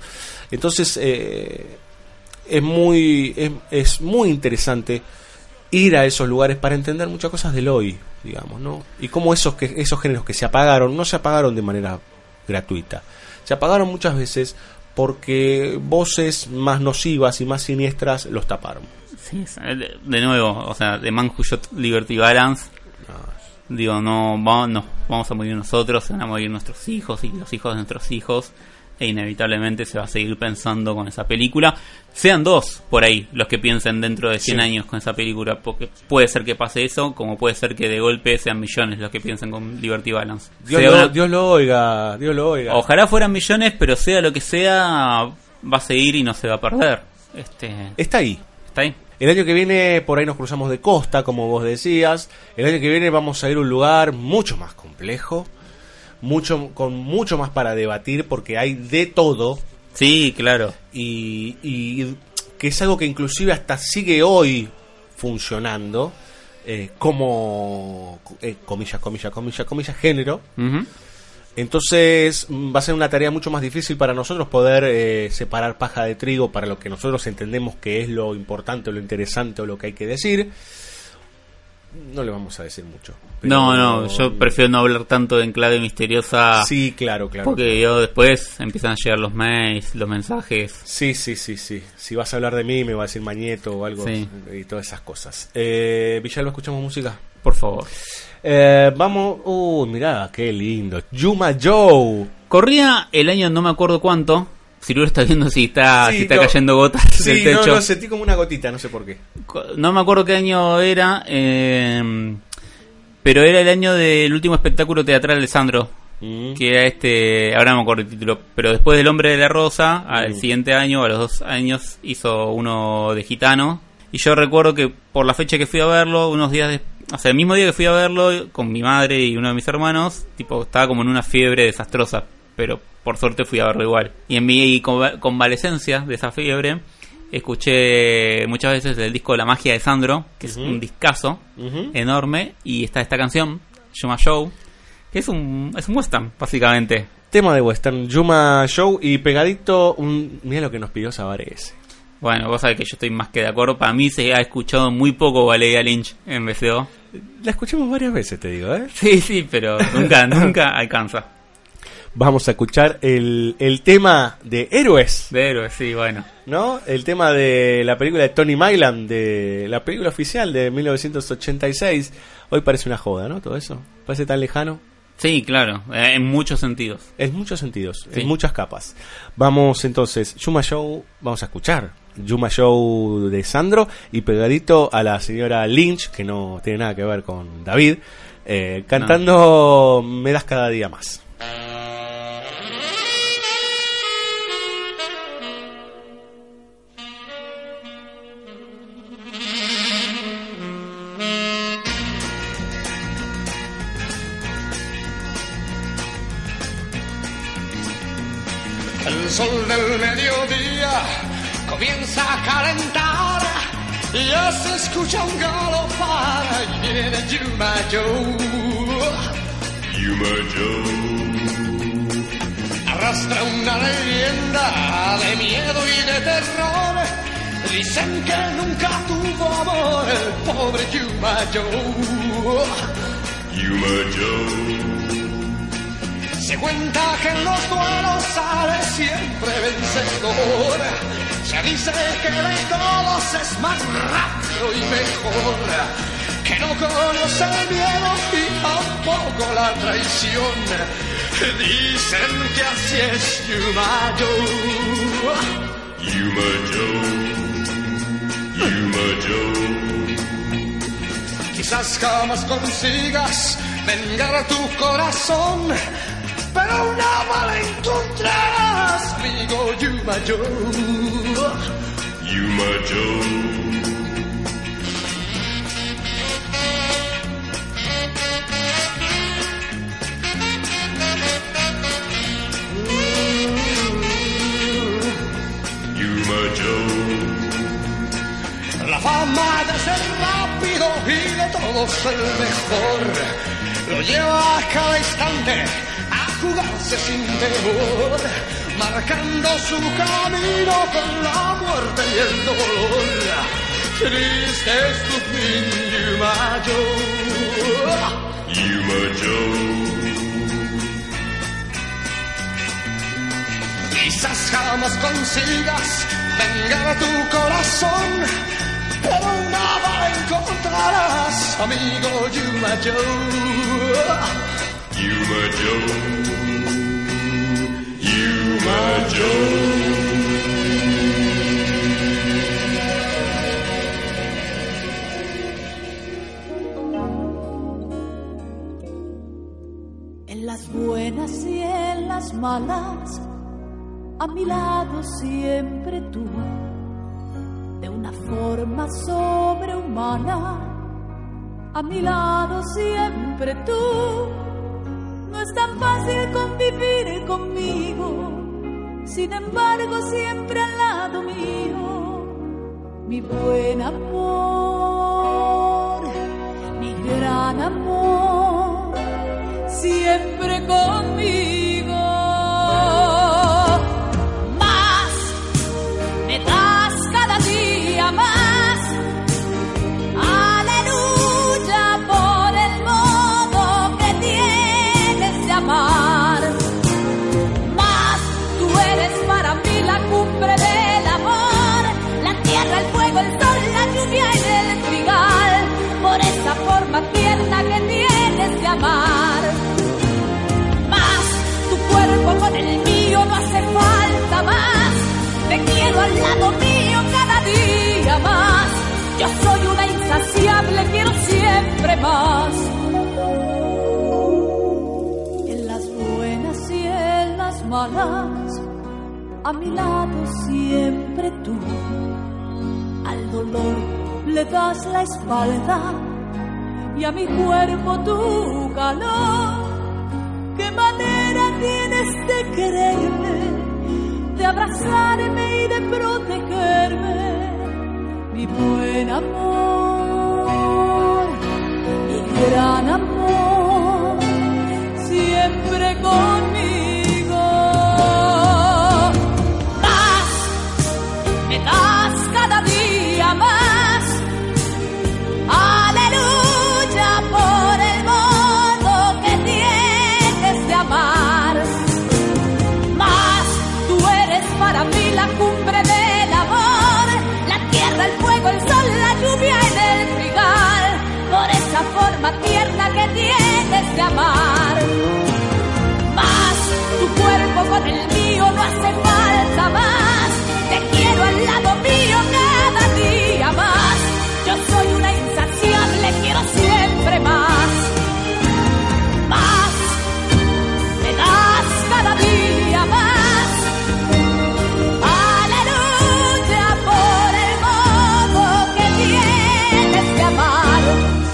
Entonces, eh, es, muy, es, es muy interesante ir a esos lugares para entender muchas cosas del hoy, digamos, ¿no? Y cómo esos, que, esos géneros que se apagaron, no se apagaron de manera gratuita. Se apagaron muchas veces porque voces más nocivas y más siniestras los taparon. Sí, es- de, de nuevo, o sea, The Man Who Shot Liberty Balance. Digo, no, va- no, vamos a morir nosotros, se van a morir nuestros hijos y los hijos de nuestros hijos. E inevitablemente se va a seguir pensando con esa película. Sean dos por ahí los que piensen dentro de 100 Sí. años con esa película. Porque puede ser que pase eso, como puede ser que de golpe sean millones los que piensen con Liberty Balance. Dios, lo, una- Dios lo oiga, Dios lo oiga. Ojalá fueran millones, pero sea lo que sea, va a seguir y no se va a perder. Este, Está ahí. está ahí. El año que viene por ahí nos cruzamos de costa, como vos decías. El año que viene vamos a ir a un lugar mucho más complejo, mucho con mucho más para debatir porque hay de todo Sí, claro. y, y que es algo que inclusive hasta sigue hoy funcionando eh, como eh, comillas, comillas, comillas, comillas género. Entonces va a ser una tarea mucho más difícil para nosotros poder eh, separar paja de trigo para lo que nosotros entendemos que es lo importante, lo interesante o lo que hay que decir. No le vamos a decir mucho. No, no, yo prefiero no hablar tanto en clave misteriosa. Sí, claro, claro. Porque yo después empiezan a llegar los mails, los mensajes. Sí, sí, sí, sí. Si vas a hablar de mí, me va a decir Mañeto o algo Sí. y todas esas cosas. Eh, Villalba, ¿escuchamos música? Por favor. Eh, vamos. Uh, mirá, qué lindo. Yuma Joe. Corría el año no me acuerdo cuánto. Si lo está viendo si está, Sí, si está no. cayendo gotas Sí, del no, techo. no, sentí como una gotita, no sé por qué. No me acuerdo qué año era. eh, pero era el año del último espectáculo teatral de Sandro. Mm. Que era este. Ahora no me acuerdo el título. Pero después del Hombre de la Rosa, al Mm. siguiente año, a los dos años, hizo uno de Gitano. Y yo recuerdo que por la fecha que fui a verlo, unos días después. O sea, el mismo día que fui a verlo con mi madre y uno de mis hermanos, tipo, estaba como en una fiebre desastrosa. Pero por suerte fui a verlo igual. Y en mi conva- convalecencia de esa fiebre, escuché muchas veces el disco La magia de Sandro, que es un discazo enorme. Y está esta canción, Yuma Show, que es un, es un western, básicamente. Tema de western, Yuma Show y pegadito, un, mira lo que nos pidió Sabares. Bueno, vos sabés que yo estoy más que de acuerdo. Para mí se ha escuchado muy poco Valeria Lynch en BCO. La escuchamos varias veces, te digo, ¿eh? Sí, sí, pero nunca, nunca alcanza. Vamos a escuchar el, el tema de Héroes, De héroes, sí, bueno. ¿no? El tema de la película de Tony Myland, de la película oficial de 1986. Hoy parece una joda, ¿no? Todo eso. Parece tan lejano. Sí, claro, eh, en muchos sentidos. En muchos sentidos, Sí. en muchas capas. Vamos entonces, Yuma Show, vamos a escuchar Yuma Show de Sandro y pegadito a la señora Lynch, que no tiene nada que ver con David, eh, cantando Me das cada día más. Se escucha un galopar y viene Yuma Joe. Yuma Joe. Arrastra una leyenda de miedo y de terror. Dicen que nunca tuvo amor el pobre Yuma Joe. Yuma Joe. Se cuenta que en los duelos sale siempre vencedor. Se dice que de todos es más rápido y mejor. Que no conoce el miedo y tampoco la traición. Dicen que así es Yuma Joe. Yuma Joe. Yuma Joe. Quizás jamás consigas vengar tu corazón, pero una bala encontrarás, amigo Yuma Joe. Yuma Joe. Yuma Joe. La fama de ser rápido y de todos el mejor lo lleva a cada instante jugarse sin temor, marcando su camino con la muerte y el dolor. Triste es tu fin, Yuma Joe. Yuma Joe. Quizás jamás consigas vengar a tu corazón, pero bala encontrarás, amigo Yuma Joe. Joe. En las buenas y en las malas, a mi lado siempre tú, de una forma sobrehumana, a mi lado siempre tú. No es tan fácil convivir conmigo, sin embargo siempre al lado mío, mi buen amor, mi gran amor, siempre conmigo. Al lado mío cada día más. Yo soy una insaciable, quiero siempre más. En las buenas y en las malas, a mi lado siempre tú. Al dolor le das la espalda y a mi cuerpo tu calor. ¿Qué manera tienes de quererme, de abrazarme y de protegerme? Mi buen amor, mi gran amor, siempre conmigo. Que tienes de amar. Más tu cuerpo con el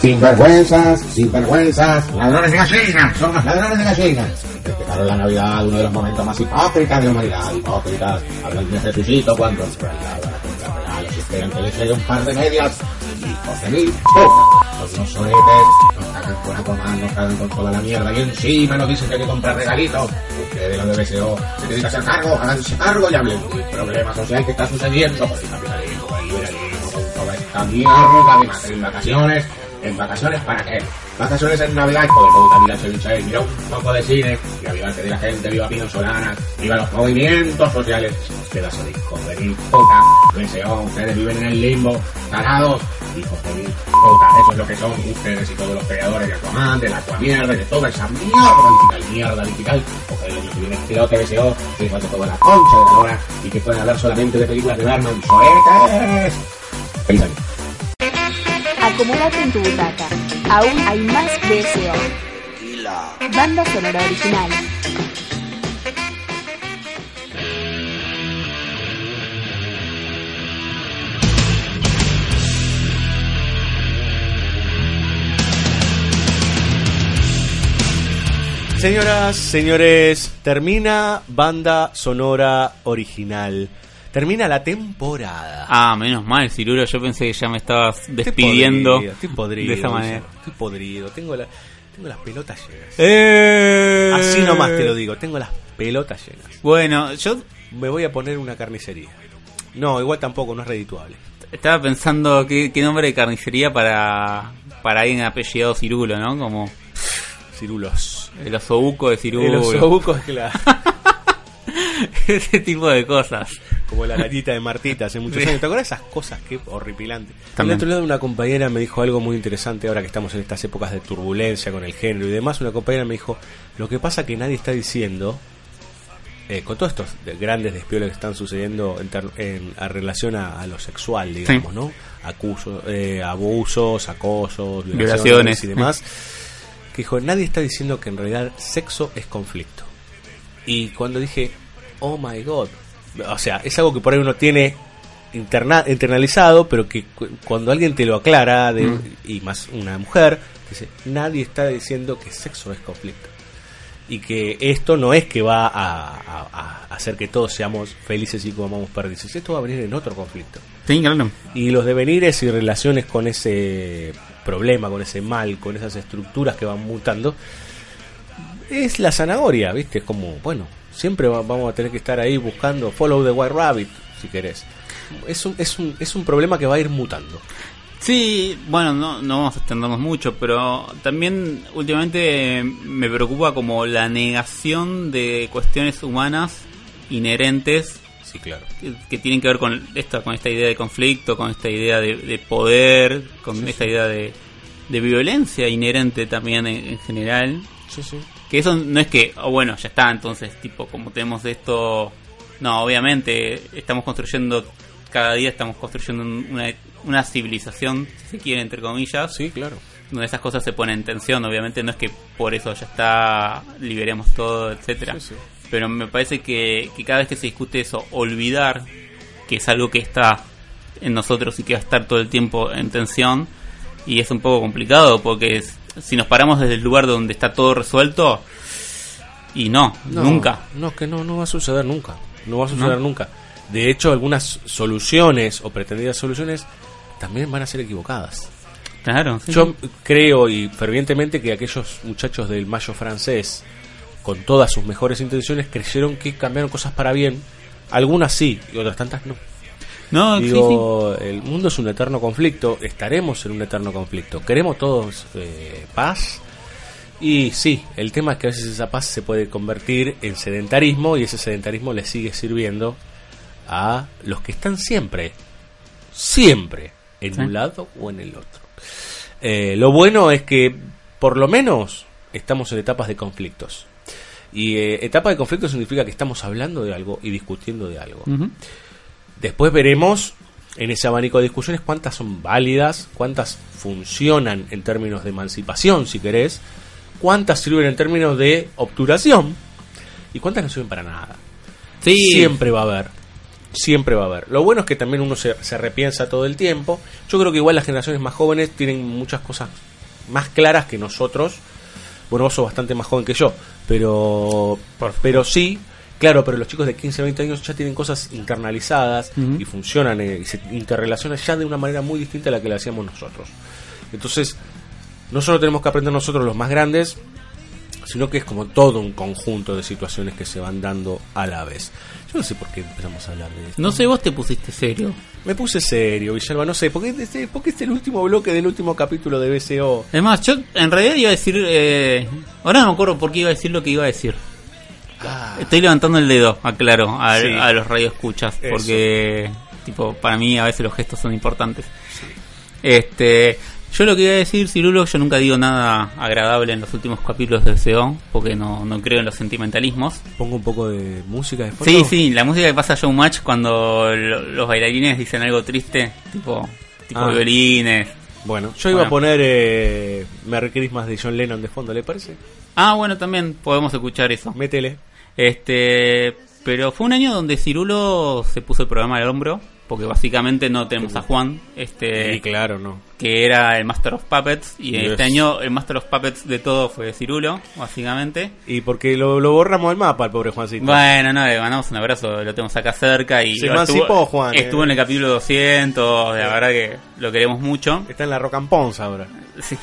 Sinvergüenzas, sinvergüenzas, ladrones de gallinas, son los ladrones de gallinas. Respetaron la Navidad, uno de los momentos más hipócritas de la humanidad. Hipócritas, hablan de Jesucito cuando a regalos y esperan que les llegue un par de medias. Hijos de mil. Los no soletes, nos cagan con Aquaman, nos cagan con toda la mierda y encima nos dicen que hay que comprar regalitos. Ustedes de los de BSO se que hacer cargo, háganse cargo y hablen del problema social que está sucediendo con el capitalismo, el liberalismo, con toda esta mierda de en vacaciones ¿En vacaciones para qué? Vacaciones en Navidad, hijo de puta, mira ceviche, mira un poco de cine, y viva el que de la gente, viva Pino Solana, viva los movimientos sociales. Pedazo de hijos de mil puta, BSO, ustedes viven en el limbo, tarados, hijos de mil puta, eso es lo que son ustedes y todos los creadores de Aquaman, de la Aquamierda de toda esa mierda digital, mierda digital, porque el año que viene explote BSO, que falta toda la concha de la hora, y que pueden hablar solamente de películas de Batman, ¡soetes! Feliz. Acomódate en tu butaca. Aún hay más de Banda sonora original. Señoras, señores, termina banda sonora original. Termina la temporada. Ah, menos mal, Cirulo. Yo pensé que ya me estabas Estoy despidiendo podrido, Estoy podrido. de esa manera. Estoy podrido. Tengo, la, tengo las pelotas llenas. Eh. Así nomás te lo digo. Tengo las pelotas llenas. Bueno, yo Me voy a poner una carnicería. No, igual tampoco, no es redituable. estaba pensando qué, qué nombre de carnicería para, para alguien apellidado Cirulo, ¿no? Como Cirulos. el osobuco de Cirulo. El osobuco es la- Ese tipo de cosas. Como la latita de Martita hace muchos años. ¿Te acuerdas esas cosas? Qué horripilante. También. Al otro lado, una compañera me dijo algo muy interesante ahora que estamos en estas épocas de turbulencia con el género y demás. Una compañera me dijo: Lo que pasa que nadie está diciendo, eh, con todos estos de- grandes despioles que están sucediendo en, en- a relación a, a lo sexual, digamos, ¿no? Acuso, eh, abusos, acosos, violaciones, Violaciones. y demás. Que dijo: Nadie está diciendo que en realidad sexo es conflicto. Y cuando dije, oh my god, o sea, es algo que por ahí uno tiene interna- internalizado, pero que cu- cuando alguien te lo aclara, de, Mm. y más una mujer, dice, nadie está diciendo que sexo es conflicto. Y que esto no es que va a, a- a hacer que todos seamos felices y comamos perdices. Esto va a venir en otro conflicto. Sí, claro. Y los devenires y relaciones con ese problema, con ese mal, con esas estructuras que van mutando, es la zanahoria, ¿viste? Es como, bueno, siempre va- vamos a tener que estar ahí buscando follow the white rabbit, si querés. Es un, es un, es un problema que va a ir mutando. Sí, bueno, no, no vamos a extendernos mucho, pero también últimamente me preocupa como la negación de cuestiones humanas inherentes Sí, claro. que, que tienen que ver con esta, con esta idea de conflicto, con esta idea de, de poder, con esta idea de, de violencia inherente también en, en general. Sí, sí. Que eso no es que, oh, bueno, ya está, entonces, tipo, como tenemos esto. No, obviamente, estamos construyendo, cada día estamos construyendo un- una, una civilización, si se quiere, entre comillas. Sí, claro. Donde esas cosas se ponen en tensión, obviamente, no es que por eso ya está, liberemos todo, etcétera Sí, sí. Pero me parece que, que cada vez que se discute eso, olvidar que es algo que está en nosotros y que va a estar todo el tiempo en tensión. Y es un poco complicado porque es- si nos paramos desde el lugar donde está todo resuelto, y no, No, nunca. No, que no, no va a suceder nunca. No va a suceder nunca. De hecho, algunas soluciones o pretendidas soluciones también van a ser equivocadas. Claro, sí, Yo creo y fervientemente que aquellos muchachos del Mayo francés, con todas sus mejores intenciones, creyeron que cambiaron cosas para bien. Algunas sí y otras tantas no. No, sí, Digo, el mundo es un eterno conflicto, estaremos en un eterno conflicto. Queremos todos eh, paz. Y sí, el tema es que a veces esa paz se puede convertir en sedentarismo y ese sedentarismo le sigue sirviendo a los que están siempre, siempre en Sí. un lado o en el otro. Eh, lo bueno es que por lo menos estamos en etapas de conflictos. Y eh, etapa de conflicto significa que estamos hablando de algo y discutiendo de algo. Después veremos en ese abanico de discusiones cuántas son válidas, cuántas funcionan en términos de emancipación, si querés, cuántas sirven en términos de obturación y cuántas no sirven para nada. Sí. Siempre va a haber. Siempre va a haber. Lo bueno es que también uno se, se repiensa todo el tiempo. Yo creo que igual las generaciones más jóvenes tienen muchas cosas más claras que nosotros. Bueno, vos sos bastante más joven que yo, pero, pero sí, claro, pero los chicos de 15, 20 años ya tienen cosas internalizadas y funcionan eh, y se interrelacionan ya de una manera muy distinta a la que la hacíamos nosotros. Entonces, no solo tenemos que aprender nosotros los más grandes, sino que es como todo un conjunto de situaciones que se van dando a la vez. Yo no sé por qué empezamos a hablar de esto. No sé, vos te pusiste serio. Me puse serio, Villalba, no sé, porque porque este es el último bloque del último capítulo de BCO. Es más, yo en realidad iba a decir. Eh, ahora no me acuerdo por qué iba a decir lo que iba a decir. Estoy levantando el dedo, aclaro, a, Sí. a los radioescuchas, porque tipo para mí a veces los gestos son importantes. Este, yo lo que iba a decir, Cirulo, yo nunca digo nada agradable en los últimos capítulos de SEO, porque no, no creo en los sentimentalismos. Pongo un poco de música de fondo. Sí, sí, la música que pasa a Showmatch cuando lo- los bailarines dicen algo triste, tipo, tipo Ah. violines. Bueno, yo iba Bueno. a poner eh, Merry Christmas de John Lennon de fondo, ¿le parece? Ah, bueno, también podemos escuchar eso. Métele. Este, pero fue un año donde Cirulo se puso el programa al hombro porque básicamente no tenemos a Juan, este, Y claro, no. que era el Master of Puppets, y Yes. este año el Master of Puppets de todo fue Cirulo, básicamente. Y porque lo, lo borramos del mapa, el pobre Juancito. Bueno, no, le mandamos un abrazo, lo tenemos acá cerca y Se emancipó, Juan, eh. estuvo en el capítulo 200, la verdad que lo queremos mucho. Está en la Rock and Pons ahora. Sí,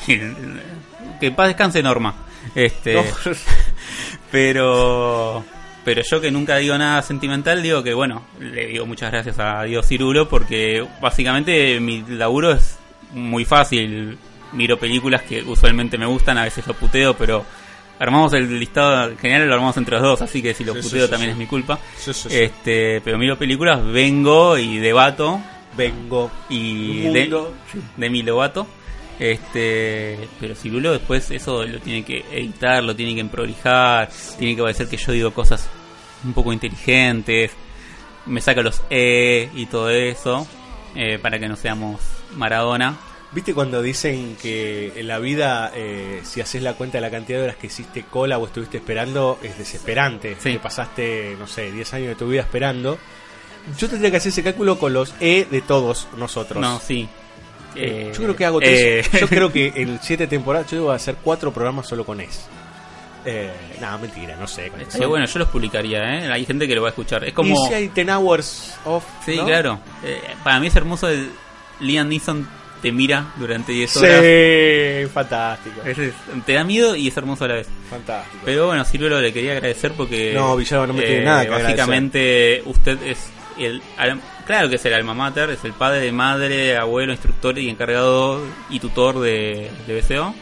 que paz descanse Norma. Este, No. pero pero yo que nunca digo nada sentimental, digo que bueno, le digo muchas gracias a Dios Cirulo porque básicamente mi laburo es muy fácil. Miro películas que usualmente me gustan, a veces lo puteo, pero armamos el listado general lo armamos entre los dos, así que si lo Sí, puteo sí, también sí. es mi culpa. Este, pero miro películas, vengo y debato Vengo. y de, de mi Lobato. Este, pero Cirulo después eso lo tiene que editar, lo tiene que prolijar, tiene que parecer que yo digo cosas un poco inteligentes, me saca los E y todo eso, eh, para que no seamos Maradona. ¿Viste cuando dicen que en la vida, eh, si haces la cuenta de la cantidad de horas que hiciste cola o estuviste esperando, es desesperante? Sí. Que pasaste, no sé, 10 años de tu vida esperando. Yo tendría que hacer ese cálculo con los E de todos nosotros. No, sí. Eh, Eh, yo creo que hago tres. eh. Yo creo que en siete temporadas yo debo hacer cuatro programas solo con ES. Eh, nada, mentira, no sé. Estaría bueno, yo los publicaría, ¿eh? Hay gente que lo va a escuchar. Es como... Y si hay 10 hours off. Sí, ¿no? claro. Eh, para mí es hermoso el Liam Neeson te mira durante 10 horas. Sí, fantástico. Es- es- te da miedo y es hermoso a la vez. Fantástico. Pero bueno, Ciruelo le quería agradecer porque. eh, No, Villalba, no me tiene nada que Básicamente, usted es el. Claro que es el alma mater, es el padre, madre, abuelo, instructor y encargado y tutor de, de BCO.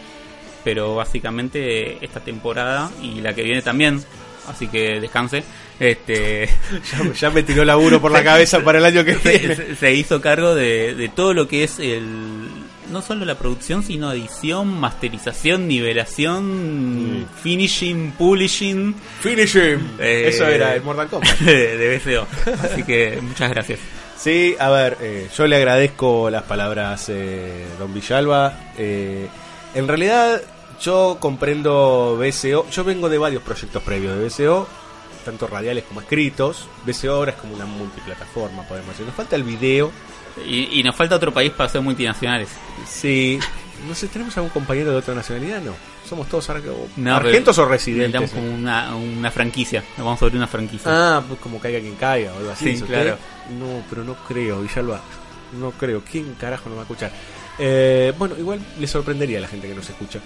Pero básicamente esta temporada y la que viene también, así que descanse. Este. Ya, ya me tiró laburo por la cabeza para el año que viene. se, se hizo cargo de, de todo lo que es el no solo la producción sino edición masterización nivelación finishing publishing Finishing. Eh, Eso era el Mortal Kombat. de, de BCO así que muchas gracias Sí, a ver, eh, yo le agradezco las palabras, eh, don Villalba. Eh, en realidad, yo comprendo BCO. Yo vengo de varios proyectos previos de BCO, tanto radiales como escritos. BCO ahora es como una multiplataforma, podemos decir. Nos falta el video. Y, y nos falta otro país para ser multinacionales Sí, no sé, ¿tenemos algún compañero de otra nacionalidad? No. Somos todos ar- No, argentos o residentes. necesitamos como una, una franquicia nos vamos a abrir una franquicia Ah, pues como caiga quien caiga o algo así. Sí, ¿dice claro. usted? No, pero no creo, Villalba. No creo. ¿Quién carajo nos va a escuchar? Eh, bueno, igual le sorprendería a la gente que nos escucha.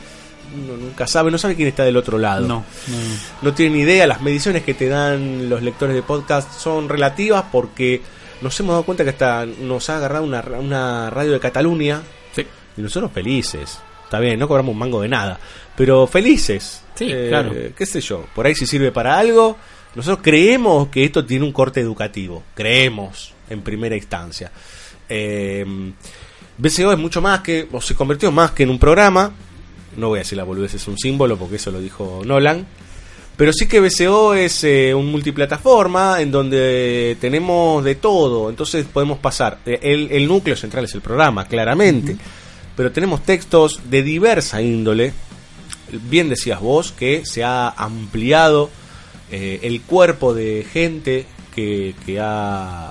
Uno nunca sabe, no sabe quién está del otro lado. no, no. No tiene ni idea. Las mediciones que te dan los lectores de podcast son relativas porque nos hemos dado cuenta que hasta nos ha agarrado una, una radio de Cataluña Sí. y nosotros felices. Está bien, no cobramos un mango de nada, pero felices. Sí, Eh, claro. ¿Qué sé yo? Por ahí si sirve para algo. Nosotros creemos que esto tiene un corte educativo. Creemos, en primera instancia. Eh, BCO es mucho más que, o se convirtió más que en un programa. No voy a decir la boludez, es un símbolo, porque eso lo dijo Nolan. Pero sí que BCO es eh, un multiplataforma en donde tenemos de todo. Entonces podemos pasar. eh, El, el núcleo central es el programa, claramente. Pero tenemos textos de diversa índole. Bien decías vos que se ha ampliado eh, el cuerpo de gente que, que ha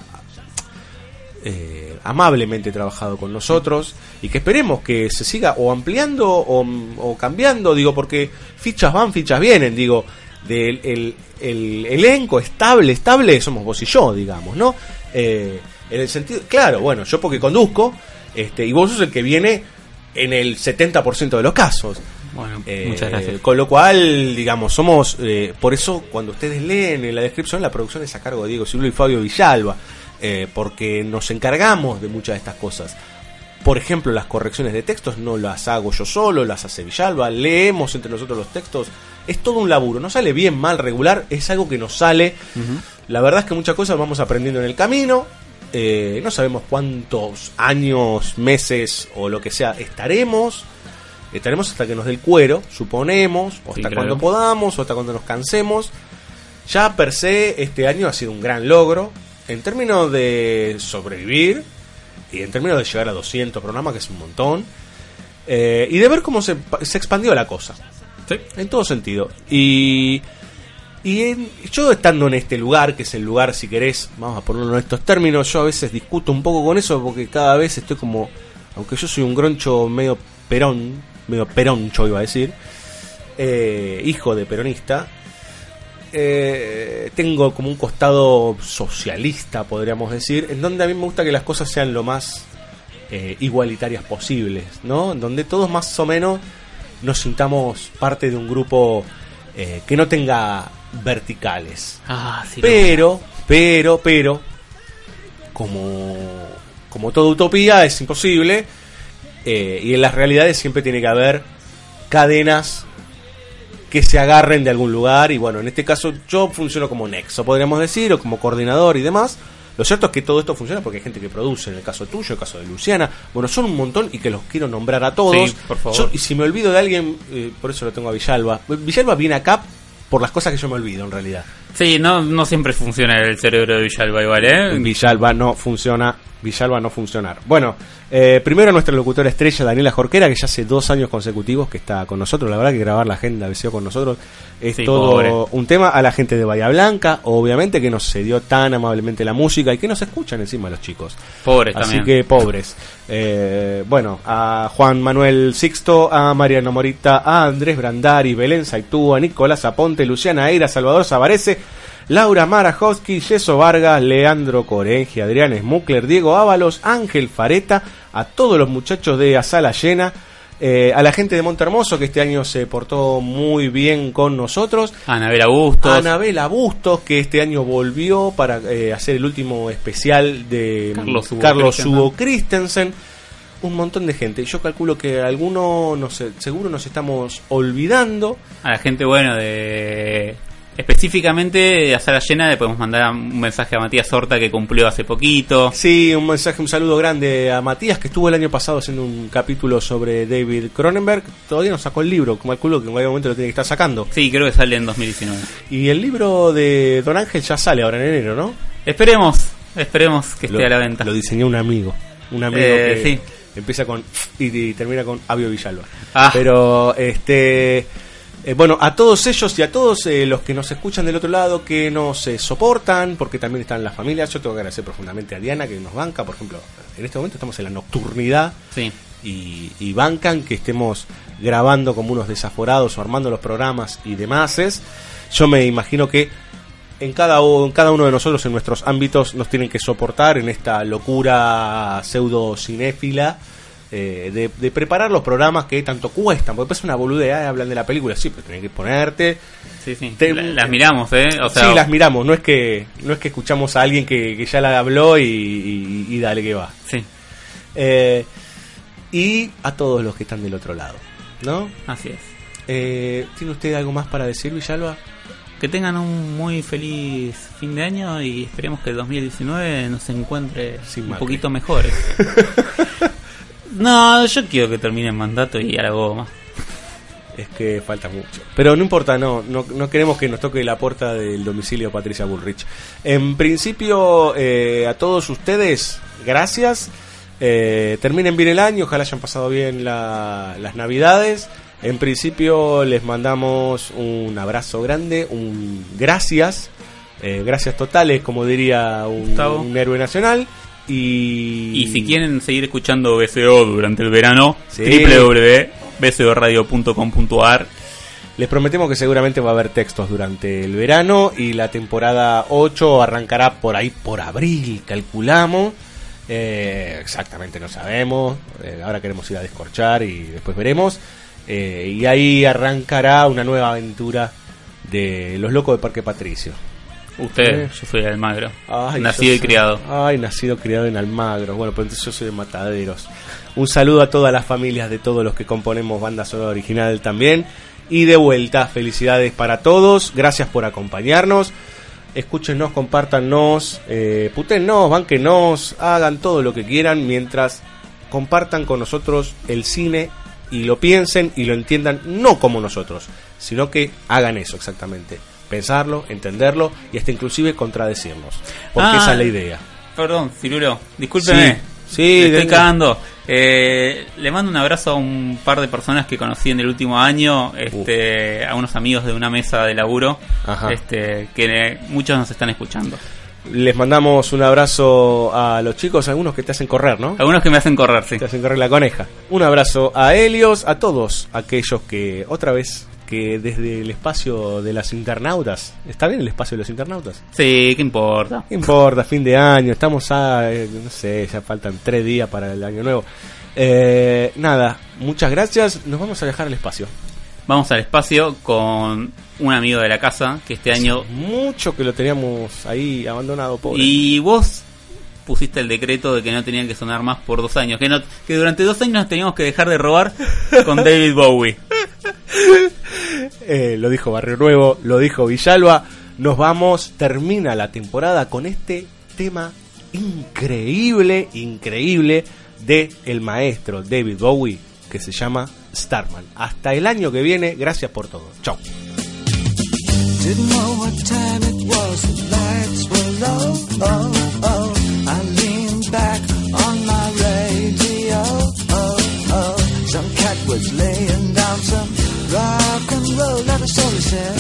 eh, amablemente trabajado con nosotros y que esperemos que se siga o ampliando o, o cambiando, digo, porque fichas van, fichas vienen, digo, del el, el elenco estable, estable somos vos y yo, digamos, ¿no? Eh, en el sentido, claro, bueno, yo porque conduzco, este, y vos sos el que viene en el 70% de los casos. bueno Eh, muchas gracias Con lo cual, digamos, somos. eh, por eso, cuando ustedes leen en la descripción, la producción es a cargo de Diego Silva y Fabio Villalba. eh, porque nos encargamos de muchas de estas cosas. Por ejemplo, las correcciones de textos no las hago yo solo, las hace Villalba. Leemos entre nosotros los textos. Es todo un laburo. No sale bien, mal, regular. Es algo que nos sale. La verdad es que muchas cosas vamos aprendiendo en el camino. Eh, no sabemos cuántos años, meses o lo que sea estaremos. Estaremos hasta que nos dé el cuero, suponemos, o hasta cuando podamos, o hasta cuando nos cansemos. Ya per se, este año ha sido un gran logro en términos de sobrevivir y en términos de llegar a 200 programas, que es un montón, eh, y de ver cómo se, se expandió la cosa. Sí. En todo sentido. Y Y en- yo estando en este lugar, que es el lugar, si querés, vamos a ponerlo en estos términos, yo a veces discuto un poco con eso porque cada vez estoy como, aunque yo soy un groncho medio perón, medio peroncho iba a decir, eh, hijo de peronista, eh, tengo como un costado socialista, podríamos decir, en donde a mí me gusta que las cosas sean lo más eh, igualitarias posibles, ¿no? En donde todos más o menos nos sintamos parte de un grupo eh, que no tenga verticales. Ah, sí. Pero, pero, pero, como, como toda utopía es imposible, y en las realidades siempre tiene que haber cadenas que se agarren de algún lugar, y bueno, en este caso yo funciono como nexo, podríamos decir, o como coordinador y demás. Lo cierto es que todo esto funciona porque hay gente que produce, en el caso tuyo, el caso de Luciana, bueno, son un montón y que los quiero nombrar a todos. Sí, por favor. Yo- y si me olvido de alguien, eh, por eso lo tengo a Villalba. Villalba viene acá por las cosas que yo me olvido en realidad. Sí, no, no siempre funciona el cerebro de Villalba igual, ¿eh? Villalba no funciona. Villalba no funcionar. Bueno, eh, primero nuestra locutora estrella, Daniela Jorquera, que ya hace dos años consecutivos que está con nosotros. La verdad que grabar la agenda de SEO con nosotros es Sí, todo pobre. un tema. A la gente de Bahía Blanca, obviamente, que nos cedió tan amablemente la música y que nos escuchan encima los chicos. Pobres Así también. que pobres. Eh, bueno, a Juan Manuel Sixto, a Mariano Morita, a Andrés Brandari, Belén Saitúa, Nicolás Aponte, Luciana Eira, Salvador Sabarese, Laura Marajowski, Yeso Vargas, Leandro Corengi, Adrián Smukler, Diego Ábalos, Ángel Fareta, a todos los muchachos de A Sala Llena, eh, a la gente de Montermoso que este año se portó muy bien con nosotros. Anabela Bustos. Anabela Bustos, que este año volvió para eh, hacer el último especial de Carlos Hugo Carlos Christensen. Hugo Christensen. Un montón de gente. Yo calculo que alguno, no sé, seguro nos estamos olvidando. A la gente, bueno, de. Específicamente a sala llena le podemos mandar un mensaje a Matías Horta que cumplió hace poquito. Sí, un mensaje, un saludo grande a Matías, que estuvo el año pasado haciendo un capítulo sobre David Cronenberg. Todavía no sacó el libro, calculo que en algún momento lo tiene que estar sacando. Sí, creo que sale en 2019. Y el libro de Don Ángel ya sale ahora en enero, ¿no? Esperemos, esperemos que esté a la venta. Lo diseñó un amigo. Un amigo Eh, que sí. empieza con y, y termina con Avio Villalba. Ah. Pero este eh, bueno, a todos ellos y a todos eh, los que nos escuchan del otro lado, que nos eh, soportan, porque también están las familias. Yo tengo que agradecer profundamente a Diana, que nos banca. Por ejemplo, en este momento estamos en la nocturnidad Sí. y, y bancan que estemos grabando como unos desaforados o armando los programas y demás. Yo me imagino que en cada, en cada uno de nosotros, en nuestros ámbitos, nos tienen que soportar en esta locura pseudo cinéfila eh, de, de preparar los programas que tanto cuestan. Porque es una boludea, eh, hablan de la película, sí, pero tenés que ponerte. Sí, sí. Te- La- las miramos, ¿eh? O sea, sí, las miramos, no es que no es que escuchamos a alguien que, que ya la habló y, y- y dale que va. Sí, Eh, y a todos los que están del otro lado, ¿no? así es. Eh, ¿Tiene usted algo más para decir, Villalba? Que tengan un muy feliz fin de año y esperemos que el 2019 nos encuentre Sin un poquito mejores. no, yo quiero que termine el mandato y a la goma. Es que falta mucho. Pero no importa, no, no, no queremos que nos toque la puerta del domicilio de Patricia Bullrich. En principio, eh, a todos ustedes, gracias. Eh, terminen bien el año, ojalá hayan pasado bien la- las navidades. En principio les mandamos un abrazo grande, un gracias, eh, gracias totales, como diría un héroe nacional. Y, Y si quieren seguir escuchando BCO durante el verano, Sí. www.bcoradio.com.ar Les prometemos que seguramente va a haber textos durante el verano y la temporada 8 arrancará por ahí por abril, calculamos. Eh, exactamente no sabemos. Eh, ahora queremos ir a descorchar y después veremos. Eh, y ahí arrancará una nueva aventura de los locos de Parque Patricio. Usted, Eh. yo soy de Almagro. Ay, nacido y criado. Ay, nacido y criado en Almagro. Bueno, pues entonces yo soy de Mataderos. Un saludo a todas las familias de todos los que componemos banda sonora original también. Y de vuelta, felicidades para todos. Gracias por acompañarnos. Escúchenos, compártanos, eh, putennos, banquenos, hagan todo lo que quieran mientras compartan con nosotros el cine y lo piensen y lo entiendan no como nosotros, sino que hagan eso exactamente. Pensarlo, entenderlo y hasta inclusive contradecirnos. Porque Ah, esa es la idea. Perdón, Cirulo, discúlpeme. Sí, sí, Le estoy cagando. Eh, le mando un abrazo a un par de personas que conocí en el último año, este, a unos amigos de una mesa de laburo, Ajá. este, que muchos nos están escuchando. Les mandamos un abrazo a los chicos, algunos que te hacen correr, ¿no? Algunos que me hacen correr, sí. Te hacen correr la coneja. Un abrazo a Helios, a todos aquellos que, otra vez, que desde el espacio de las internautas, ¿está bien el espacio de los internautas? Sí, ¿qué importa? ¿Qué importa? Fin de año, estamos a, eh, no sé, ya faltan tres días para el año nuevo. Eh, nada, muchas gracias, nos vamos a dejar al espacio. Vamos al espacio con un amigo de la casa que este año... Mucho que lo teníamos ahí abandonado, pobre. Y vos pusiste el decreto de que no tenían que sonar más por dos años, que, no, que durante dos años nos teníamos que dejar de robar con David Bowie. Eh, lo dijo Barrio Nuevo, lo dijo Villalba. Nos vamos, termina la temporada con este tema increíble, increíble de el maestro David Bowie que se llama Starman. Hasta el año que viene, gracias por todo. Chao. Down some rock and roll, that is all said.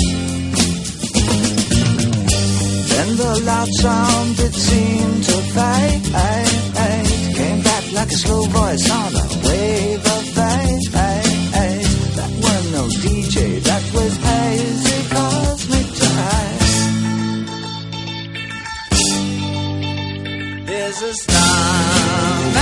Then the loud sound it seemed to fade. Came back like a slow voice on a wave of fate. That was no DJ, that was hazy cosmic jive. There's a starman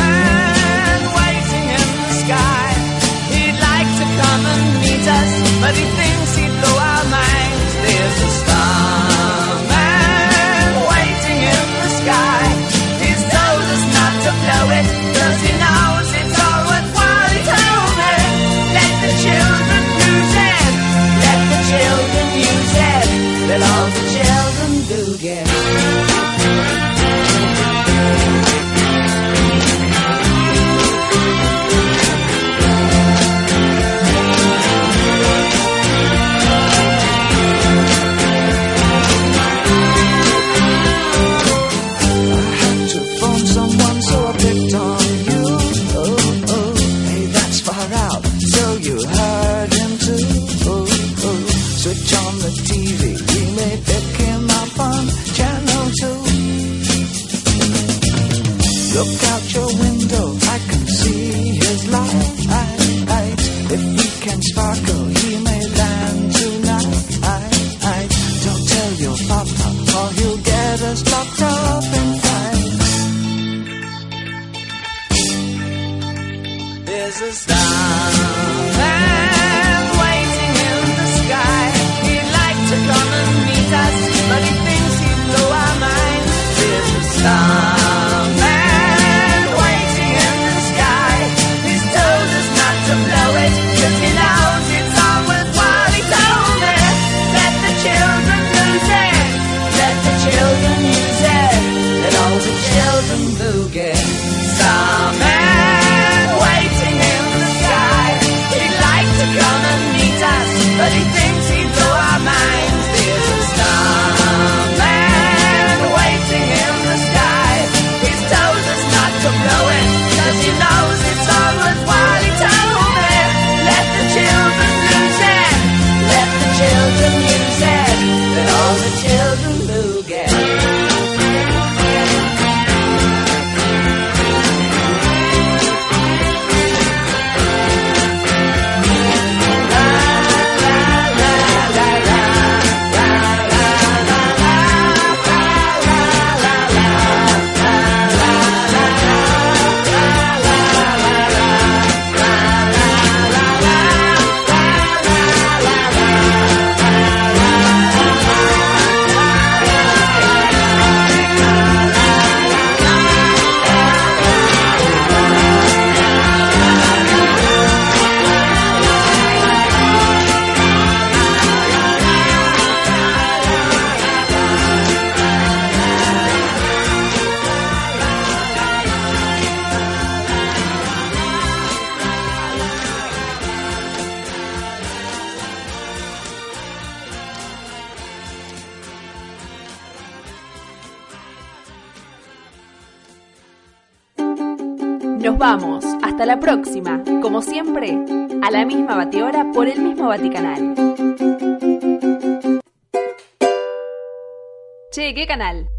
¿qué canal?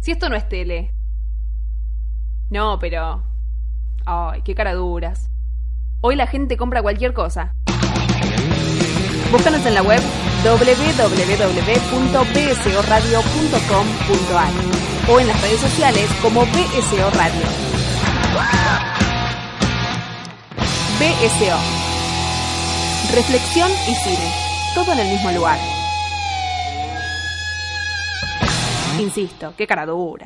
Si esto no es tele. No, pero... Ay, qué cara duras. Hoy la gente compra cualquier cosa. Búscanos en la web www.bsoradio.com.ar o en las redes sociales como BSO Radio. BSO. Reflexión y cine. Todo en el mismo lugar. Insisto, qué caraduras.